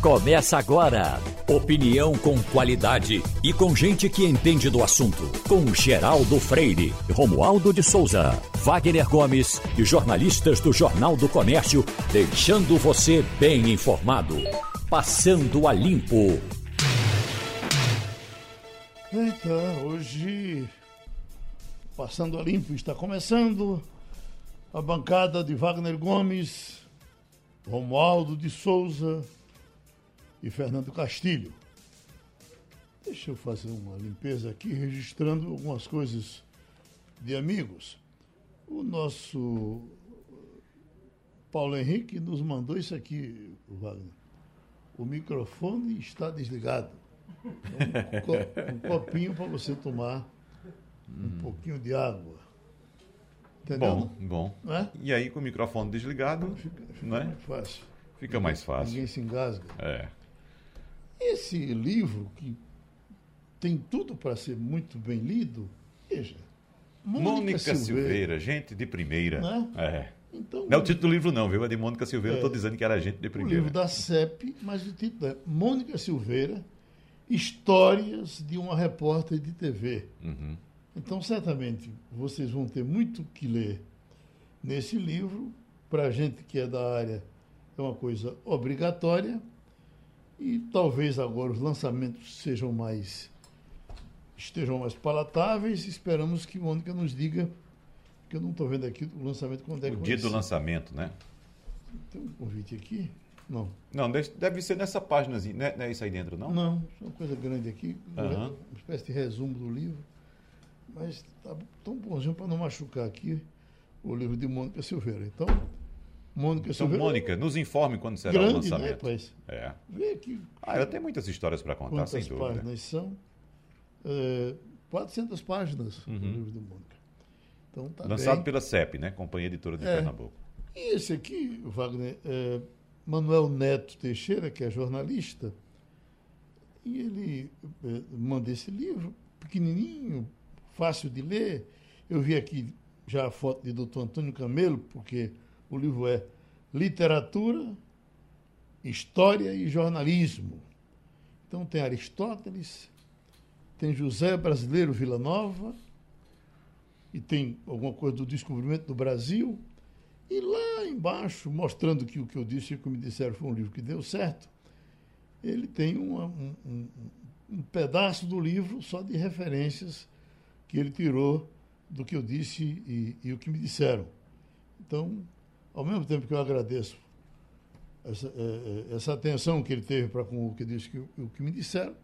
Começa agora. Opinião com qualidade e com gente que entende do assunto. Com Geraldo Freire, Romualdo de Souza, Wagner Gomes e jornalistas do Jornal do Comércio, deixando você bem informado. Passando a limpo. Então, hoje, Passando a Limpo está começando. A bancada de Wagner Gomes, Romualdo de Souza e Fernando Castilho. Deixa eu fazer uma limpeza aqui, registrando algumas coisas de amigos. O nosso Paulo Henrique nos mandou isso aqui, Wagner. O microfone está desligado. Então, um, copinho para você tomar um hum. pouquinho de água. Entendeu? Bom, bom. É? E aí, com o microfone desligado, fica, fica né? mais fácil. Fica mais fácil. Ninguém se engasga. É. Esse livro, que tem tudo para ser muito bem lido, veja. Mônica, Mônica Silveira, Silveira, gente de primeira. Né? É. Então, não é o título do livro, não, viu? É de Mônica Silveira, é, estou dizendo que era gente de primeira. O livro da CEP, mas o título é Mônica Silveira, Histórias de uma Repórter de TV. Uhum. Então, certamente, vocês vão ter muito que ler nesse livro. Para a gente que é da área, é uma coisa obrigatória. E talvez agora os lançamentos sejam mais estejam mais palatáveis. Esperamos que Mônica nos diga, que eu não estou vendo aqui o lançamento quando é O dia do lançamento, né? Tem um convite aqui? Não. Não, deve ser nessa página, não é, não é isso aí dentro, não? Não, é uma coisa grande aqui, uhum. uma espécie de resumo do livro. Mas tá tão bonzinho para não machucar aqui o livro de Mônica Silveira. Então, Mônica então, Mônica, nos informe quando será Grande, o né, lançamento. Né, pois. É. Vê. Ah, ela tem muitas histórias para contar, sem dúvida. Quantas páginas são? É, 400 páginas uhum. o livro de Mônica. Então, tá Lançado bem. pela CEP, né? Companhia Editora de é. Pernambuco. E esse aqui, Wagner, é Manuel Neto Teixeira, que é jornalista, e ele é, manda esse livro, pequenininho, fácil de ler. Eu vi aqui já a foto de doutor Antônio Camelo, porque o livro é Literatura, História e Jornalismo. Então tem Aristóteles, tem José Brasileiro Vila Nova, e tem alguma coisa do descobrimento do Brasil. E lá embaixo, mostrando que o que eu disse e o que me disseram foi um livro que deu certo, ele tem uma, um, um, um pedaço do livro só de referências que ele tirou do que eu disse e, e o que me disseram. Então, ao mesmo tempo que eu agradeço essa, é, é, essa atenção que ele teve para com o que disse que o que me disseram,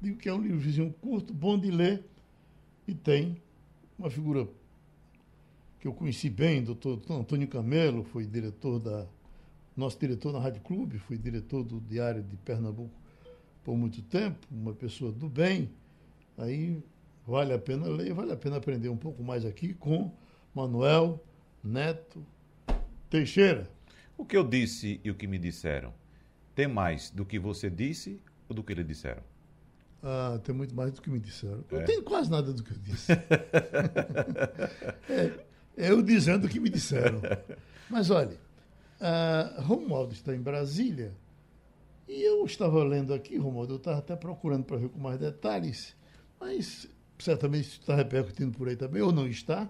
digo que é um livrozinho curto, bom de ler e tem uma figura que eu conheci bem, doutor Antônio Camelo, foi diretor da nosso diretor na Rádio Clube, foi diretor do Diário de Pernambuco por muito tempo, uma pessoa do bem. Aí vale a pena ler, vale a pena aprender um pouco mais aqui com Manuel Neto Teixeira. O que eu disse e o que me disseram tem mais do que você disse ou do que eles disseram? Ah, tem muito mais do que me disseram. É. Não tem quase nada do que eu disse. é, eu dizendo o que me disseram. Mas olha, uh, Romualdo está em Brasília e eu estava lendo aqui, Romualdo, eu estava até procurando para ver com mais detalhes, mas certamente está repercutindo por aí também, ou não está,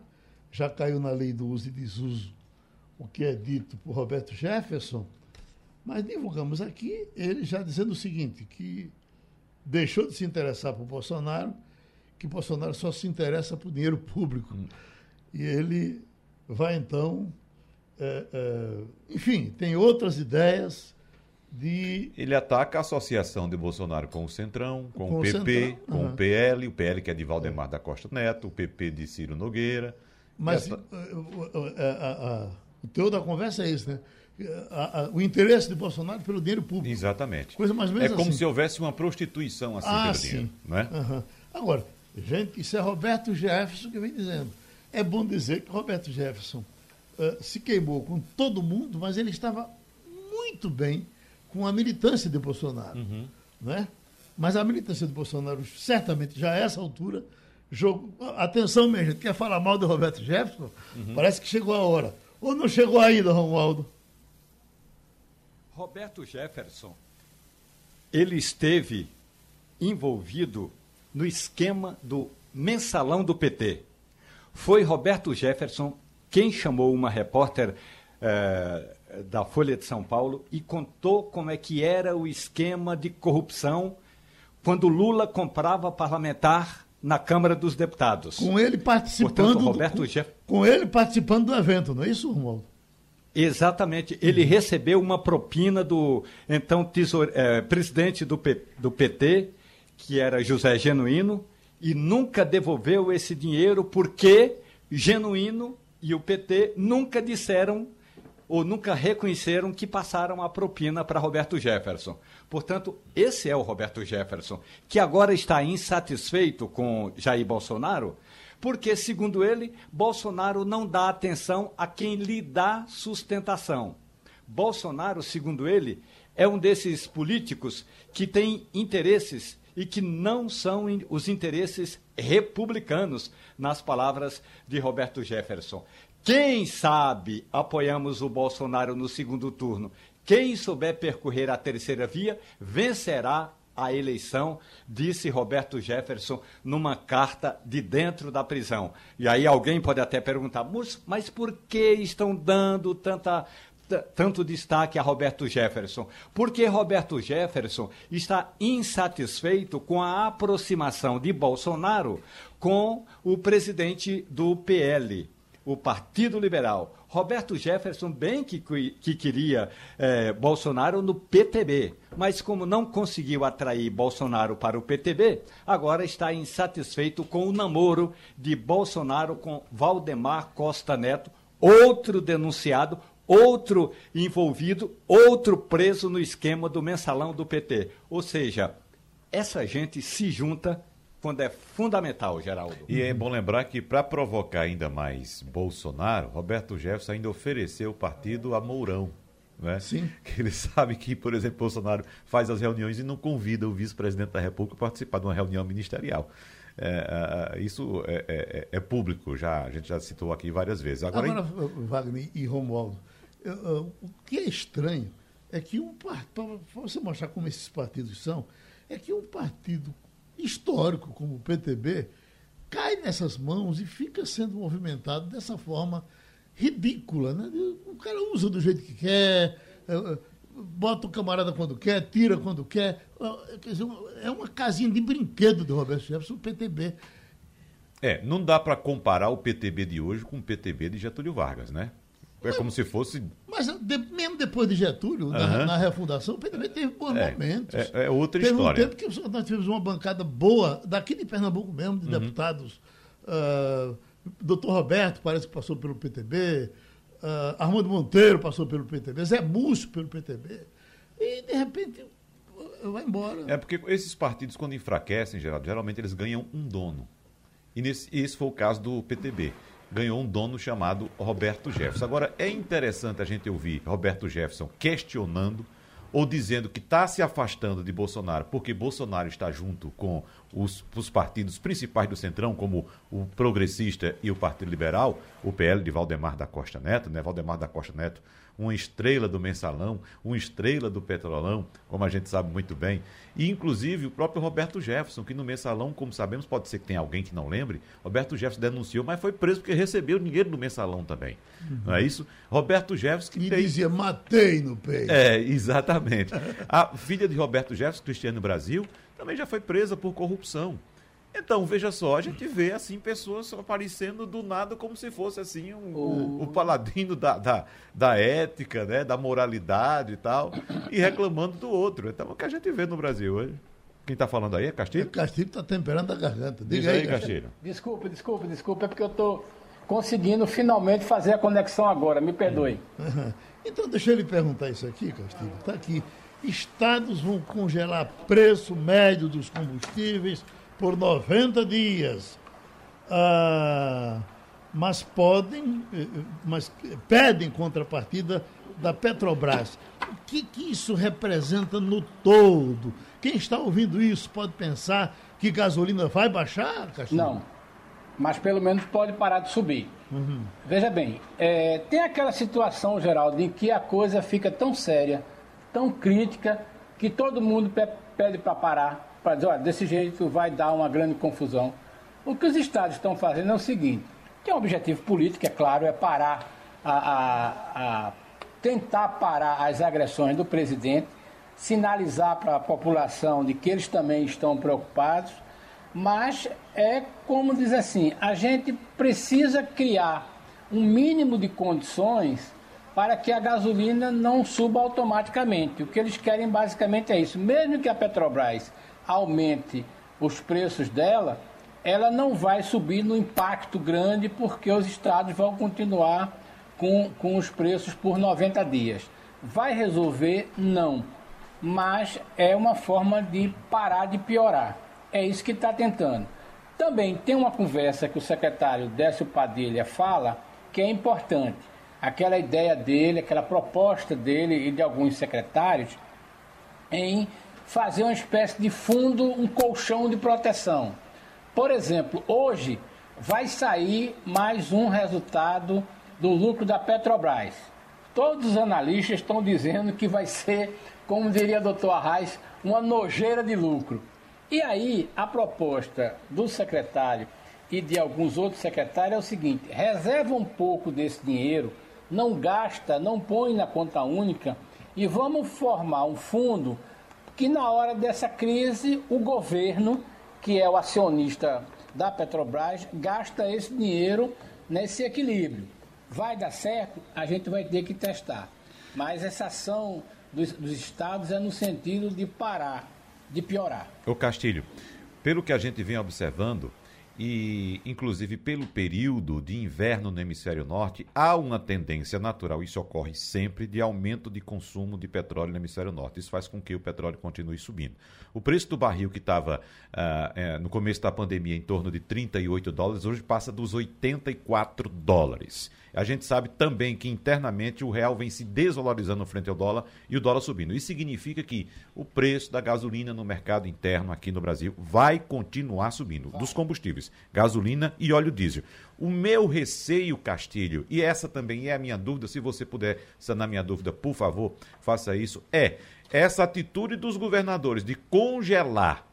já caiu na lei do uso e desuso o que é dito por Roberto Jefferson, mas divulgamos aqui ele já dizendo o seguinte, que deixou de se interessar por Bolsonaro, que Bolsonaro só se interessa por dinheiro público. Hum. E ele vai então, é, é, enfim, tem outras ideias de. Ele ataca a associação de Bolsonaro com o Centrão, com, com o PP, com uhum. o PL, o PL que é de Valdemar é. da Costa Neto, o PP de Ciro Nogueira. Mas essa... a, a, o teu da conversa é isso, né? A, a, o interesse de Bolsonaro pelo dinheiro público. Exatamente. Coisa mais ou menos É como assim. se houvesse uma prostituição assim ah, pelo sim. dinheiro. Não é? Uhum. Agora, gente, isso é Roberto Jefferson que vem dizendo. É bom dizer que Roberto Jefferson uh, se queimou com todo mundo, mas ele estava muito bem com a militância de Bolsonaro. Uhum. Né? Mas a militância de Bolsonaro, certamente, já a essa altura, jogo. Atenção, minha gente, quer falar mal do Roberto Jefferson? Uhum. Parece que chegou a hora. Ou não chegou ainda, Romualdo? Roberto Jefferson ele esteve envolvido no esquema do mensalão do PT. Foi Roberto Jefferson quem chamou uma repórter eh, da Folha de São Paulo e contou como é que era o esquema de corrupção quando Lula comprava parlamentar na Câmara dos Deputados. Com ele participando Portanto, Roberto do, Jeff... com ele participando do evento, não é isso, Romualdo? Exatamente. Ele recebeu uma propina do então tesouro, eh, presidente do, P, do PT, que era José Genuíno, e nunca devolveu esse dinheiro porque Genuíno e o PT nunca disseram ou nunca reconheceram que passaram a propina para Roberto Jefferson. Portanto, esse é o Roberto Jefferson, que agora está insatisfeito com Jair Bolsonaro, porque, segundo ele, Bolsonaro não dá atenção a quem lhe dá sustentação. Bolsonaro, segundo ele, é um desses políticos que tem interesses e que não são os interesses republicanos, nas palavras de Roberto Jefferson. Quem sabe apoiamos o Bolsonaro no segundo turno. Quem souber percorrer a terceira via vencerá a eleição, disse Roberto Jefferson numa carta de dentro da prisão. E aí alguém pode até perguntar, mas por que estão dando tanta tanto destaque a Roberto Jefferson? Porque Roberto Jefferson está insatisfeito com a aproximação de Bolsonaro com o presidente do PL, o Partido Liberal. Roberto Jefferson bem que, que queria eh, Bolsonaro no PTB, mas como não conseguiu atrair Bolsonaro para o PTB, agora está insatisfeito com o namoro de Bolsonaro com Valdemar Costa Neto, outro denunciado, outro envolvido, outro preso no esquema do mensalão do PT. Ou seja, essa gente se junta quando é fundamental, Geraldo. E é bom lembrar que, para provocar ainda mais Bolsonaro, Roberto Jefferson ainda ofereceu o partido a Mourão. Né? Sim. Que ele sabe que, por exemplo, Bolsonaro faz as reuniões e não convida o vice-presidente da República a participar de uma reunião ministerial. É, é, isso é, é, é, público, já, a gente já citou aqui várias vezes. Agora, Agora Wagner e Romualdo, o que é estranho é que um partido, para você mostrar como esses partidos são, é que um partido histórico como o PTB cai nessas mãos e fica sendo movimentado dessa forma ridícula. Né? O cara usa do jeito que quer, é, é, bota o camarada quando quer, tira quando quer. Quer dizer, é uma casinha de brinquedo do Roberto Jefferson, o PTB. É, não dá para comparar o PTB de hoje com o PTB de Getúlio Vargas, né? É como se fosse. Mas de, mesmo depois de Getúlio, uhum. na, na, refundação, o PTB teve bons é, momentos. É, é outra teve história. Teve um tempo que nós tivemos uma bancada boa, daqui de Pernambuco mesmo, de uhum. deputados. Uh, doutor Roberto parece que passou pelo PTB. Uh, ah, Armando Monteiro passou pelo PTB. Zé Múcio pelo PTB. E, de repente, vai embora. É porque esses partidos, quando enfraquecem, Geraldo, geralmente eles ganham um dono. E nesse, esse foi o caso do PTB ganhou um dono chamado Roberto Jefferson. Agora, é interessante a gente ouvir Roberto Jefferson questionando ou dizendo que está se afastando de Bolsonaro porque Bolsonaro está junto com os, os, partidos principais do Centrão, como o Progressista e o Partido Liberal, o PL de Valdemar da Costa Neto, né? Valdemar da Costa Neto uma estrela do mensalão, uma estrela do petrolão, como a gente sabe muito bem. E, inclusive, o próprio Roberto Jefferson, que no mensalão, como sabemos, pode ser que tenha alguém que não lembre, Roberto Jefferson denunciou, mas foi preso porque recebeu dinheiro do mensalão também. Uhum. Não é isso? Roberto Jefferson que e tem... dizia, matei no peito. É, exatamente. a filha de Roberto Jefferson, Cristiano Brasil, também já foi presa por corrupção. Então, veja só, a gente vê assim pessoas aparecendo do nada como se fosse assim um, o... o paladino da, da, da, ética, né, da moralidade e tal, e reclamando do outro. Então, é o que a gente vê no Brasil hoje. Quem está falando aí é Castilho? É Castilho está temperando a garganta. Diga Diz aí, Castilho. Desculpe, desculpe, desculpe, é porque eu estou conseguindo finalmente fazer a conexão agora, me perdoe. Então, deixa eu lhe perguntar isso aqui, Castilho. Está aqui. Estados vão congelar preço médio dos combustíveis por 90 dias. Ah, mas podem, mas pedem contrapartida da Petrobras. O que, que isso representa no todo? Quem está ouvindo isso pode pensar que gasolina vai baixar, Castilho? Não, mas pelo menos pode parar de subir. Uhum. Veja bem, é, tem aquela situação, Geraldo, em que a coisa fica tão séria, tão crítica, que todo mundo pede para parar, para dizer, olha, desse jeito vai dar uma grande confusão. O que os estados estão fazendo é o seguinte: tem um objetivo político, é claro, é parar a, a, a tentar parar as agressões do presidente, sinalizar para a população de que eles também estão preocupados, mas é como diz assim, a gente precisa criar um mínimo de condições para que a gasolina não suba automaticamente. O que eles querem basicamente é isso. Mesmo que a Petrobras aumente os preços dela, ela não vai subir no impacto grande porque os estados vão continuar com, com os preços por 90 dias. Vai resolver? Não. Mas é uma forma de parar de piorar. É isso que está tentando. Também tem uma conversa que o secretário Décio Padilha fala que é importante. Aquela ideia dele, aquela proposta dele e de alguns secretários em fazer uma espécie de fundo, um colchão de proteção. Por exemplo, hoje vai sair mais um resultado do lucro da Petrobras. Todos os analistas estão dizendo que vai ser, como diria o doutor Arraes, uma nojeira de lucro. E aí, a proposta do secretário e de alguns outros secretários é o seguinte: reserva um pouco desse dinheiro, não gasta, não põe na conta única e vamos formar um fundo que, na hora dessa crise, o governo, que é o acionista da Petrobras, gasta esse dinheiro nesse equilíbrio. Vai dar certo? A gente vai ter que testar. Mas essa ação dos, dos estados é no sentido de parar, de piorar. O Castilho, pelo que a gente vem observando, e inclusive pelo período de inverno no hemisfério norte, há uma tendência natural, isso ocorre sempre, de aumento de consumo de petróleo no hemisfério norte. Isso faz com que o petróleo continue subindo. O preço do barril que estava é, no começo da pandemia em torno de 38 dólares, hoje passa dos 84 dólares. A gente sabe também que internamente o real vem se desvalorizando frente ao dólar e o dólar subindo. Isso significa que o preço da gasolina no mercado interno aqui no Brasil vai continuar subindo, dos combustíveis, gasolina e óleo diesel. O meu receio, Castilho, e essa também é a minha dúvida, se você puder sanar minha dúvida, por favor, faça isso, é essa atitude dos governadores de congelar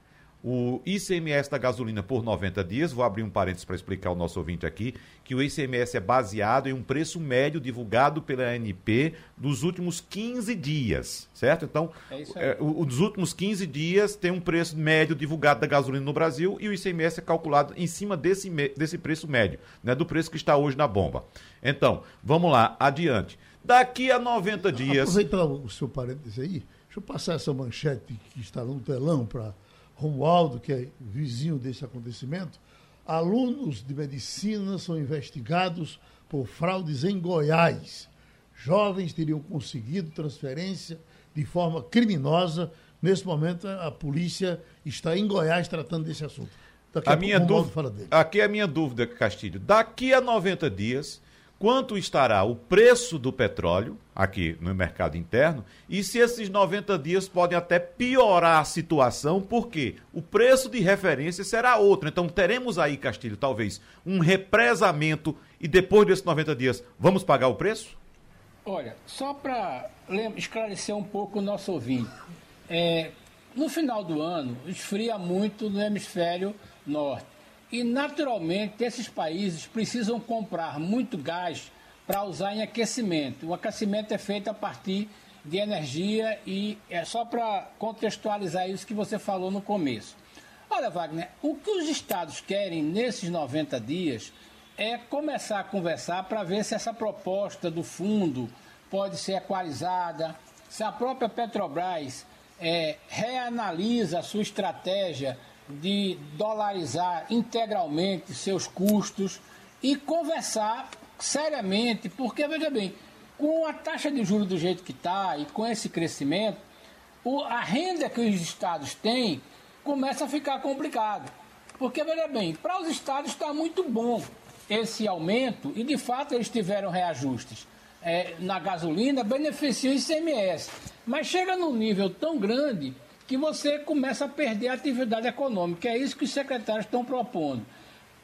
o ICMS da gasolina por 90 dias. Vou abrir um parênteses para explicar ao nosso ouvinte aqui que o ICMS é baseado em um preço médio divulgado pela ANP dos últimos 15 dias, certo? Então, é é, os últimos 15 dias tem um preço médio divulgado da gasolina no Brasil e o ICMS é calculado em cima desse, desse preço médio, né, do preço que está hoje na bomba. Então, vamos lá, adiante. Daqui a 90 dias. Aproveitar o seu parênteses aí, deixa eu passar essa manchete que está no telão para Romualdo, que é vizinho desse acontecimento, alunos de medicina são investigados por fraudes em Goiás. Jovens teriam conseguido transferência de forma criminosa. Nesse momento, a polícia está em Goiás tratando desse assunto. Daqui a, a minha dúvida, aqui é a minha dúvida, Castilho. Daqui a 90 dias, quanto estará o preço do petróleo aqui no mercado interno e se esses 90 dias podem até piorar a situação, porque o preço de referência será outro. Então teremos aí, Castilho, talvez um represamento e depois desses 90 dias vamos pagar o preço? Olha, só para esclarecer um pouco o nosso ouvinte. É, no final do ano, esfria muito no hemisfério norte e, naturalmente, esses países precisam comprar muito gás para usar em aquecimento. O aquecimento é feito a partir de energia e é só para contextualizar isso que você falou no começo. Olha, Wagner, o que os estados querem nesses 90 dias é começar a conversar para ver se essa proposta do fundo pode ser equalizada, se a própria Petrobras é, reanalisa a sua estratégia de dolarizar integralmente seus custos e conversar seriamente, porque, veja bem, com a taxa de juros do jeito que está e com esse crescimento, o, a renda que os estados têm começa a ficar complicado. Porque, veja bem, para os estados está muito bom esse aumento e, de fato, eles tiveram reajustes é, na gasolina, beneficia o ICMS. Mas chega num nível tão grande que você começa a perder a atividade econômica. É isso que os secretários estão propondo.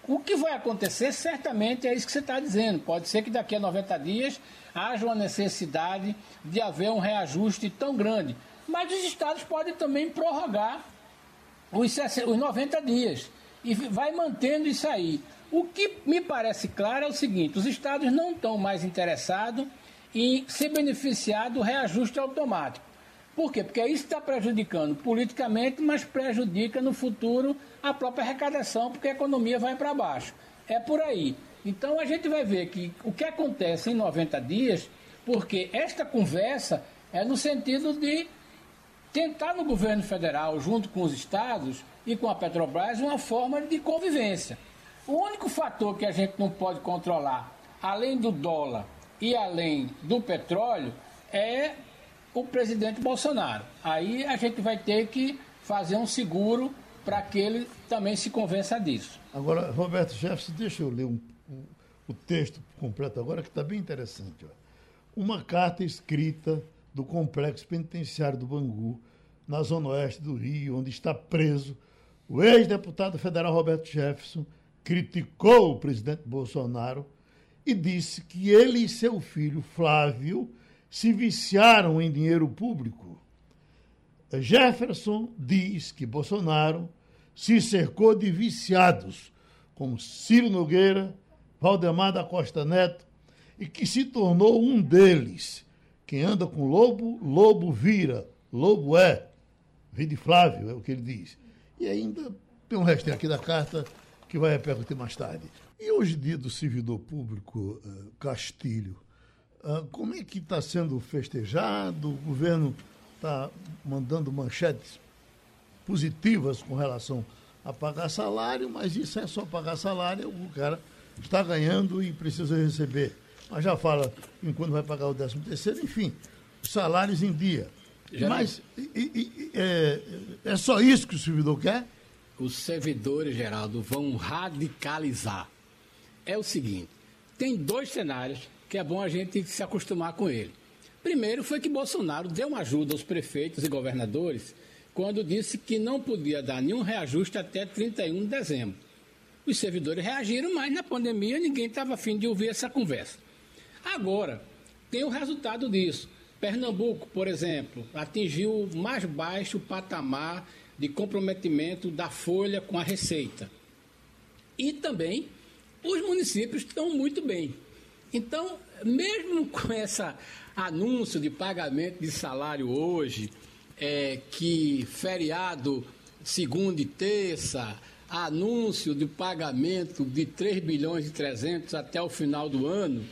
O que vai acontecer, certamente, é isso que você está dizendo. Pode ser que daqui a 90 dias haja uma necessidade de haver um reajuste tão grande. Mas os estados podem também prorrogar os, os 90 dias e vai mantendo isso aí. O que me parece claro é o seguinte: os estados não estão mais interessados em se beneficiar do reajuste automático. Por quê? Porque isso está prejudicando politicamente, mas prejudica no futuro a própria arrecadação, porque a economia vai para baixo. É por aí. Então a gente vai ver que o que acontece em 90 dias, porque esta conversa é no sentido de tentar no governo federal, junto com os estados e com a Petrobras, uma forma de convivência. O único fator que a gente não pode controlar, além do dólar e além do petróleo, é o presidente Bolsonaro. Aí a gente vai ter que fazer um seguro para que ele também se convença disso. Agora, Roberto Jefferson, deixa eu ler um, um, o texto completo agora, que está bem interessante. Ó. Uma carta escrita do complexo penitenciário do Bangu, na zona oeste do Rio, onde está preso o ex-deputado federal Roberto Jefferson, criticou o presidente Bolsonaro e disse que ele e seu filho Flávio se viciaram em dinheiro público. Jefferson diz que Bolsonaro se cercou de viciados, como Ciro Nogueira, Valdemar da Costa Neto, e que se tornou um deles. Quem anda com lobo, lobo vira, lobo é. Vide Flávio, é o que ele diz. E ainda tem um restinho aqui da carta que vai repercutir mais tarde. E hoje, dia do servidor público, uh, Castilho, uh, como é que está sendo festejado? O governo está mandando manchetes positivas com relação a pagar salário, mas isso é só pagar salário, o cara está ganhando e precisa receber. Mas já fala em quando vai pagar o 13 terceiro, enfim, salários em dia. Já mas e, e, é, é só isso que o servidor quer? os servidores, Geraldo, vão radicalizar. É o seguinte: tem dois cenários que é bom a gente se acostumar com ele. Primeiro foi que Bolsonaro deu uma ajuda aos prefeitos e governadores quando disse que não podia dar nenhum reajuste até 31 de dezembro. Os servidores reagiram, mas na pandemia ninguém estava afim de ouvir essa conversa. Agora, tem o resultado disso. Pernambuco, por exemplo, atingiu o mais baixo patamar de comprometimento da folha com a receita. E também os municípios estão muito bem. Então, mesmo com esse anúncio de pagamento de salário hoje, é, que feriado segunda e terça, anúncio de pagamento de 3 bilhões e 300 até o final do ano,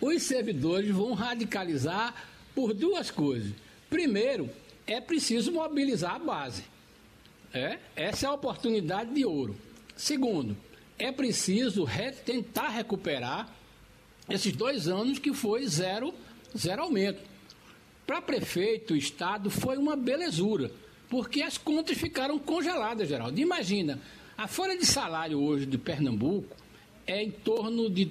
os servidores vão radicalizar por duas coisas. Primeiro, é preciso mobilizar a base. É, essa é a oportunidade de ouro. Segundo, é preciso re, tentar recuperar esses dois anos que foi zero, zero aumento. Para prefeito, Estado, foi uma belezura, porque as contas ficaram congeladas, Geraldo. Imagina, a folha de salário hoje de Pernambuco é em torno de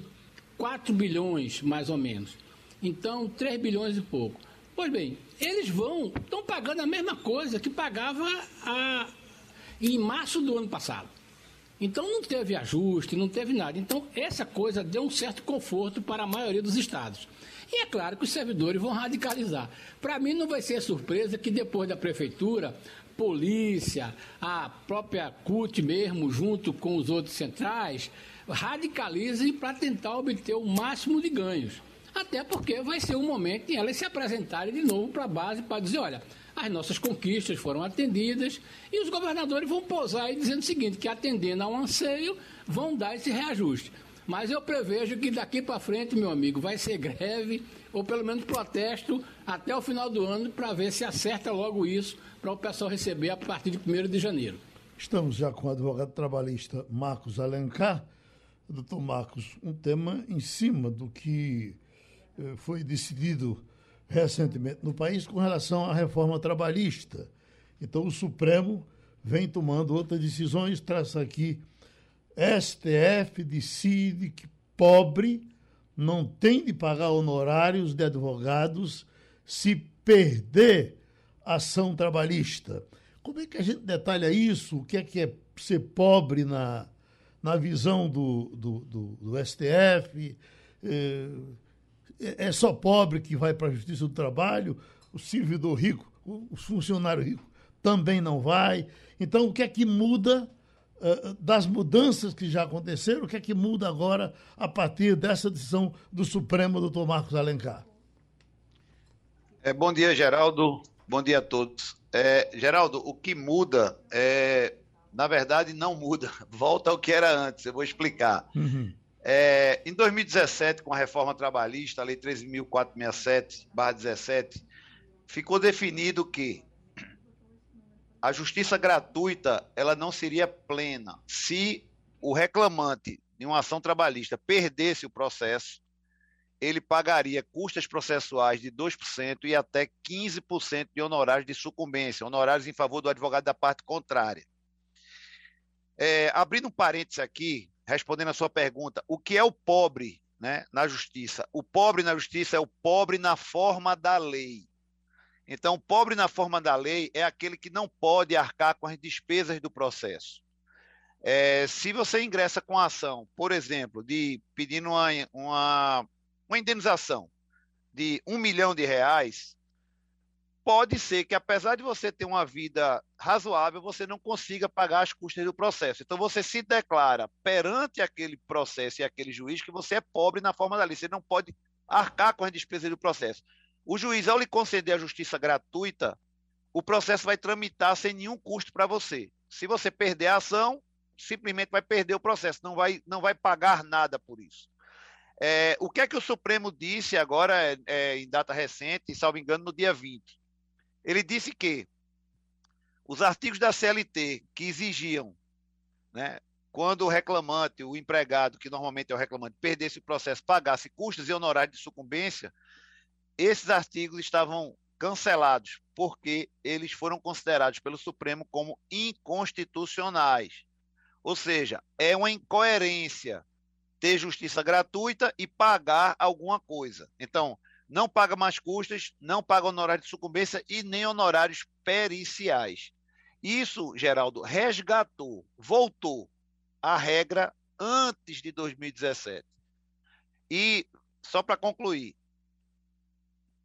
4 bilhões, mais ou menos. Então, 3 bilhões e pouco. Pois bem, eles vão, estão pagando a mesma coisa que pagava a, em março do ano passado. Então não teve ajuste, não teve nada. Então essa coisa deu um certo conforto para a maioria dos estados. E é claro que os servidores vão radicalizar. Para mim não vai ser surpresa que depois da prefeitura, polícia, a própria CUT mesmo, junto com os outros centrais, radicalizem para tentar obter o máximo de ganhos. Até porque vai ser um momento em elas se apresentarem de novo para a base para dizer, olha, as nossas conquistas foram atendidas e os governadores vão posar aí dizendo o seguinte, que atendendo ao anseio, vão dar esse reajuste. Mas eu prevejo que daqui para frente, meu amigo, vai ser greve ou pelo menos protesto até o final do ano para ver se acerta logo isso para o pessoal receber a partir de 1 de janeiro. Estamos já com o advogado trabalhista Marcos Alencar. Doutor Marcos, um tema em cima do que eh, foi decidido recentemente no país com relação à reforma trabalhista. Então, o Supremo vem tomando outras decisões, traz aqui STF decide que pobre não tem de pagar honorários de advogados se perder ação trabalhista. Como é que a gente detalha isso? O que é que é ser pobre na, na visão do, do, do, do STF? Eh, é, é só pobre que vai para a Justiça do Trabalho, o servidor rico, os funcionários ricos também não vai. Então, o que é que muda uh, das mudanças que já aconteceram? O que é que muda agora a partir dessa decisão do Supremo, doutor Marcos Alencar? É, bom dia, Geraldo. Bom dia a todos. É, Geraldo, o que muda é, na verdade, não muda. Volta ao que era antes. Eu vou explicar. Uhum. É, em 2017, com a reforma trabalhista, a Lei 13.467-17, ficou definido que a justiça gratuita ela não seria plena se o reclamante de uma ação trabalhista perdesse o processo, ele pagaria custas processuais de 2% e até 15% de honorários de sucumbência, honorários em favor do advogado da parte contrária. É, abrindo um parênteses aqui, respondendo a sua pergunta, o que é o pobre né, na justiça? O pobre na justiça é o pobre na forma da lei. Então, o pobre na forma da lei é aquele que não pode arcar com as despesas do processo. É, se você ingressa com a ação, por exemplo, de pedindo uma, uma, uma indenização de um milhão de reais, pode ser que, apesar de você ter uma vida razoável, você não consiga pagar as custas do processo. Então, você se declara perante aquele processo e aquele juiz que você é pobre na forma da lei. Você não pode arcar com as despesas do processo. O juiz, ao lhe conceder a justiça gratuita, o processo vai tramitar sem nenhum custo para você. Se você perder a ação, simplesmente vai perder o processo, não vai, não vai pagar nada por isso. É, o que é que o Supremo disse agora, é, é, em data recente, salvo engano, no dia 20? Ele disse que os artigos da CLT que exigiam, né, quando o reclamante, o empregado, que normalmente é o reclamante, perdesse o processo, pagasse custos e honorários de sucumbência, esses artigos estavam cancelados porque eles foram considerados pelo Supremo como inconstitucionais. Ou seja, é uma incoerência ter justiça gratuita e pagar alguma coisa. Então, não paga mais custas, não paga honorário de sucumbência e nem honorários periciais. Isso, Geraldo, resgatou, voltou à regra antes de 2017. E, só para concluir,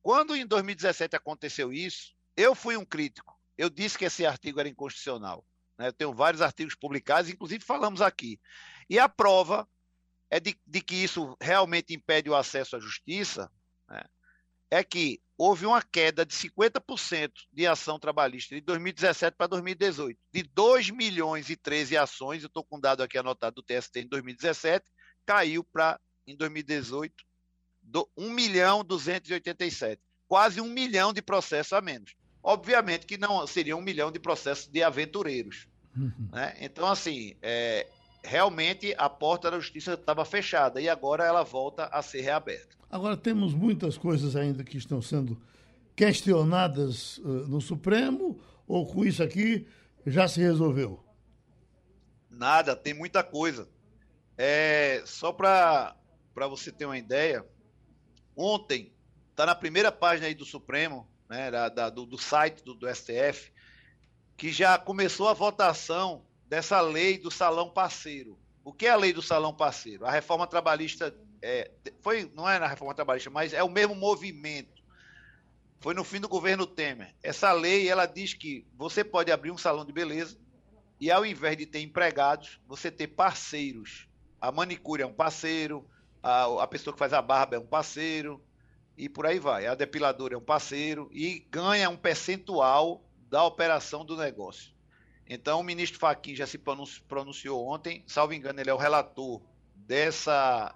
quando em 2017 aconteceu isso, eu fui um crítico. Eu disse que esse artigo era inconstitucional. Né? Eu tenho vários artigos publicados, inclusive falamos aqui. E a prova é de, de que isso realmente impede o acesso à justiça, né? é que houve uma queda de 50% de ação trabalhista de 2017 para 2018. De 2 milhões e 13 ações, eu estou com um dado aqui anotado do TST em 2017, caiu para, em 2018, do 1 milhão 287. Quase um milhão de processos a menos. Obviamente que não seria um milhão de processos de aventureiros. Uhum. Né? Então, assim, é, realmente a porta da justiça estava fechada e agora ela volta a ser reaberta. Agora, temos muitas coisas ainda que estão sendo questionadas uh, no Supremo, ou com isso aqui já se resolveu? Nada, tem muita coisa. É, só para você ter uma ideia, Ontem, está na primeira página aí do Supremo, né, da, da, do, do, site do, do STF, que já começou a votação dessa lei do salão parceiro. O que é a lei do salão parceiro? A reforma trabalhista é, foi, não é na reforma trabalhista, mas é o mesmo movimento. Foi no fim do governo Temer. Essa lei ela diz que você pode abrir um salão de beleza e ao invés de ter empregados, você ter parceiros. A manicure é um parceiro, a, a pessoa que faz a barba é um parceiro, e por aí vai. A depiladora é um parceiro e ganha um percentual da operação do negócio. Então, o ministro Fachin já se pronunciou ontem, salvo engano, ele é o relator dessa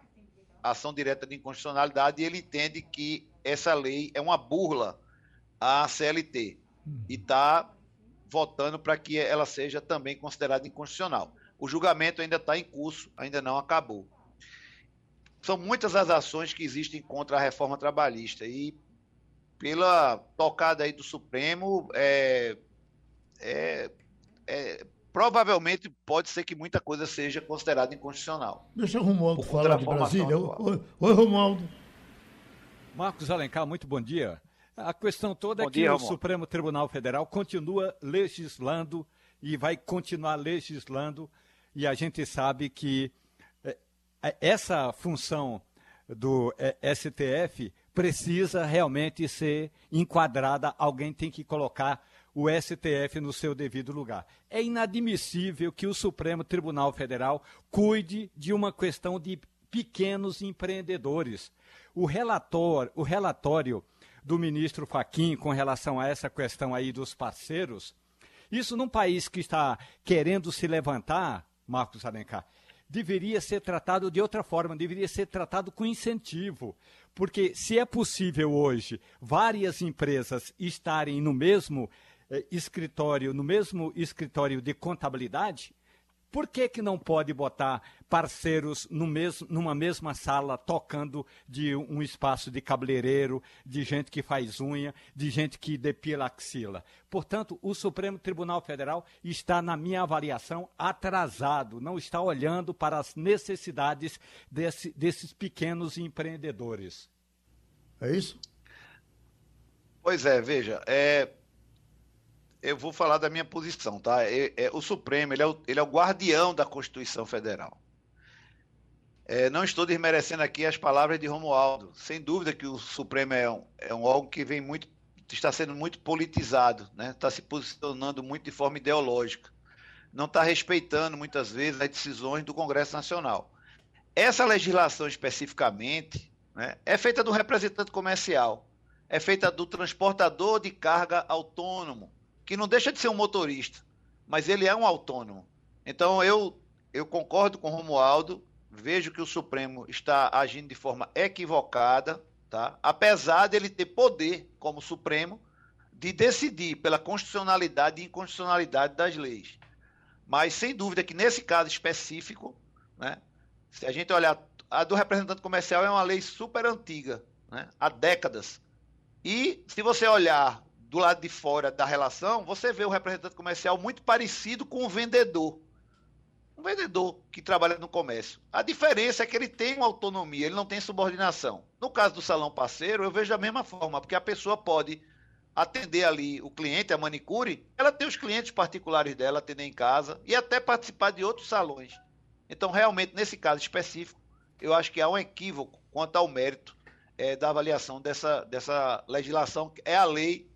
ação direta de inconstitucionalidade e ele entende que essa lei é uma burla à CLT e está votando para que ela seja também considerada inconstitucional. O julgamento ainda está em curso, ainda não acabou são muitas as ações que existem contra a reforma trabalhista e pela tocada aí do Supremo é, é, é, provavelmente pode ser que muita coisa seja considerada inconstitucional. Deixa o Romualdo falar de Brasília. Oi, oi, Romualdo. Marcos Alencar, muito bom dia. A questão toda é bom é que dia, o Supremo Tribunal Federal continua legislando e vai continuar legislando e a gente sabe que essa função do STF precisa realmente ser enquadrada, alguém tem que colocar o STF no seu devido lugar. É inadmissível que o Supremo Tribunal Federal cuide de uma questão de pequenos empreendedores. O relator, o relatório do ministro Faquim com relação a essa questão aí dos parceiros, isso num país que está querendo se levantar, Marcos Alencar, deveria ser tratado de outra forma, deveria ser tratado com incentivo. Porque se é possível hoje várias empresas estarem no mesmo escritório, no mesmo escritório de contabilidade, por que, que não pode botar parceiros no mesmo, numa mesma sala tocando de um espaço de cabeleireiro, de gente que faz unha, de gente que depila axila? Portanto, o Supremo Tribunal Federal está, na minha avaliação, atrasado, não está olhando para as necessidades desse, desses pequenos empreendedores. É isso? Pois é, veja, é, eu vou falar da minha posição, tá? É, é, o Supremo ele é o, ele é o guardião da Constituição Federal. É, não estou desmerecendo aqui as palavras de Romualdo. Sem dúvida que o Supremo é um, é um órgão que vem muito, está sendo muito politizado, né? está se posicionando muito de forma ideológica. Não está respeitando muitas vezes as decisões do Congresso Nacional. Essa legislação especificamente né, é feita do representante comercial, é feita do transportador de carga autônomo, que não deixa de ser um motorista, mas ele é um autônomo. Então eu, eu concordo com o Romualdo, vejo que o Supremo está agindo de forma equivocada, tá? apesar dele ter poder como Supremo de decidir pela constitucionalidade e inconstitucionalidade das leis. Mas sem dúvida que nesse caso específico, né, se a gente olhar, a do representante comercial é uma lei super antiga, né, há décadas. E se você olhar do lado de fora da relação, você vê o representante comercial muito parecido com o vendedor. Um vendedor que trabalha no comércio. A diferença é que ele tem uma autonomia, ele não tem subordinação. No caso do salão parceiro, eu vejo da mesma forma, porque a pessoa pode atender ali o cliente, a manicure, ela tem os clientes particulares dela, atender em casa e até participar de outros salões. Então, realmente, nesse caso específico, eu acho que há um equívoco quanto ao mérito é, da avaliação dessa, dessa legislação, que é a lei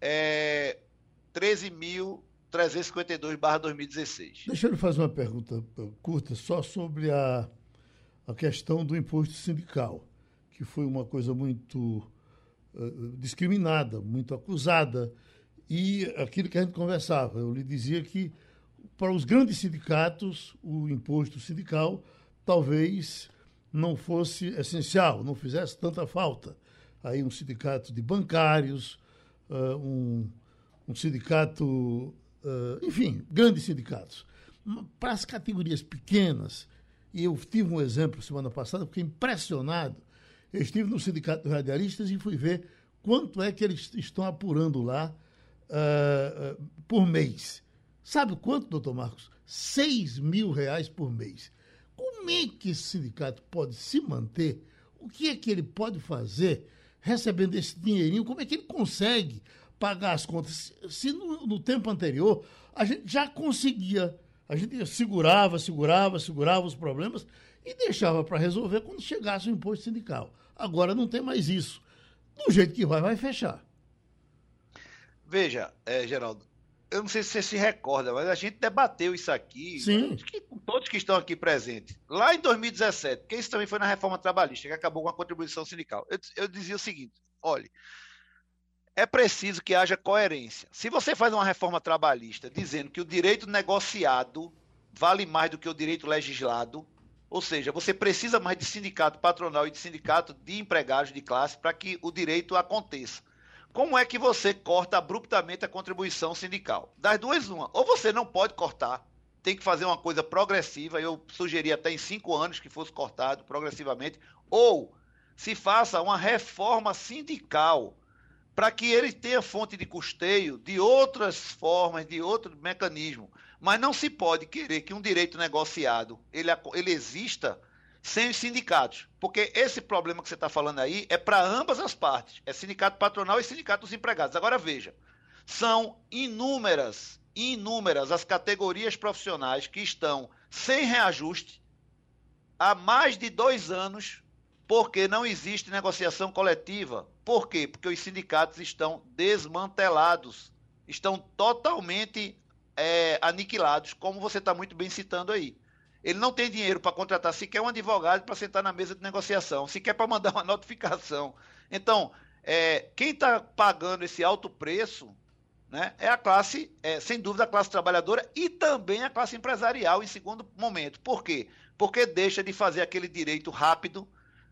é 13.352-2016. Deixa eu lhe fazer uma pergunta curta só sobre a, a questão do imposto sindical, que foi uma coisa muito uh, discriminada, muito acusada. E aquilo que a gente conversava, eu lhe dizia que para os grandes sindicatos, o imposto sindical talvez não fosse essencial, não fizesse tanta falta. Aí um sindicato de bancários, uh, um, um, sindicato, uh, enfim, grandes sindicatos. Para as categorias pequenas, e eu tive um exemplo semana passada, fiquei impressionado. Eu estive no Sindicato dos Radialistas e fui ver quanto é que eles estão apurando lá uh, por mês. Sabe quanto, doutor Marcos? 6 mil reais por mês. Como é que esse sindicato pode se manter? O que é que ele pode fazer recebendo esse dinheirinho, como é que ele consegue pagar as contas? Se no, no tempo anterior a gente já conseguia, a gente segurava, segurava, segurava os problemas e deixava para resolver quando chegasse o imposto sindical. Agora não tem mais isso. Do jeito que vai, vai fechar. Veja, é, Geraldo, eu não sei se você se recorda, mas a gente debateu isso aqui, Sim. Que, todos que estão aqui presentes, lá em 2017, porque isso também foi na reforma trabalhista, que acabou com a contribuição sindical. Eu, eu dizia o seguinte: olha, é preciso que haja coerência. Se você faz uma reforma trabalhista dizendo que o direito negociado vale mais do que o direito legislado, ou seja, você precisa mais de sindicato patronal e de sindicato de empregados de classe para que o direito aconteça. Como é que você corta abruptamente a contribuição sindical? Das duas, uma. Ou você não pode cortar, tem que fazer uma coisa progressiva, eu sugeri até em cinco anos que fosse cortado progressivamente, ou se faça uma reforma sindical para que ele tenha fonte de custeio de outras formas, de outro mecanismo. Mas não se pode querer que um direito negociado ele, ele exista sem os sindicatos. Porque esse problema que você está falando aí é para ambas as partes. É sindicato patronal e sindicato dos empregados. Agora veja, são inúmeras, inúmeras as categorias profissionais que estão sem reajuste há mais de dois anos porque não existe negociação coletiva. Por quê? Porque os sindicatos estão desmantelados, estão totalmente é, aniquilados, como você está muito bem citando aí. Ele não tem dinheiro para contratar sequer um advogado para sentar na mesa de negociação, sequer para mandar uma notificação. Então, é, quem está pagando esse alto preço né, é a classe, é, sem dúvida, a classe trabalhadora e também a classe empresarial em segundo momento. Por quê? Porque deixa de fazer aquele direito rápido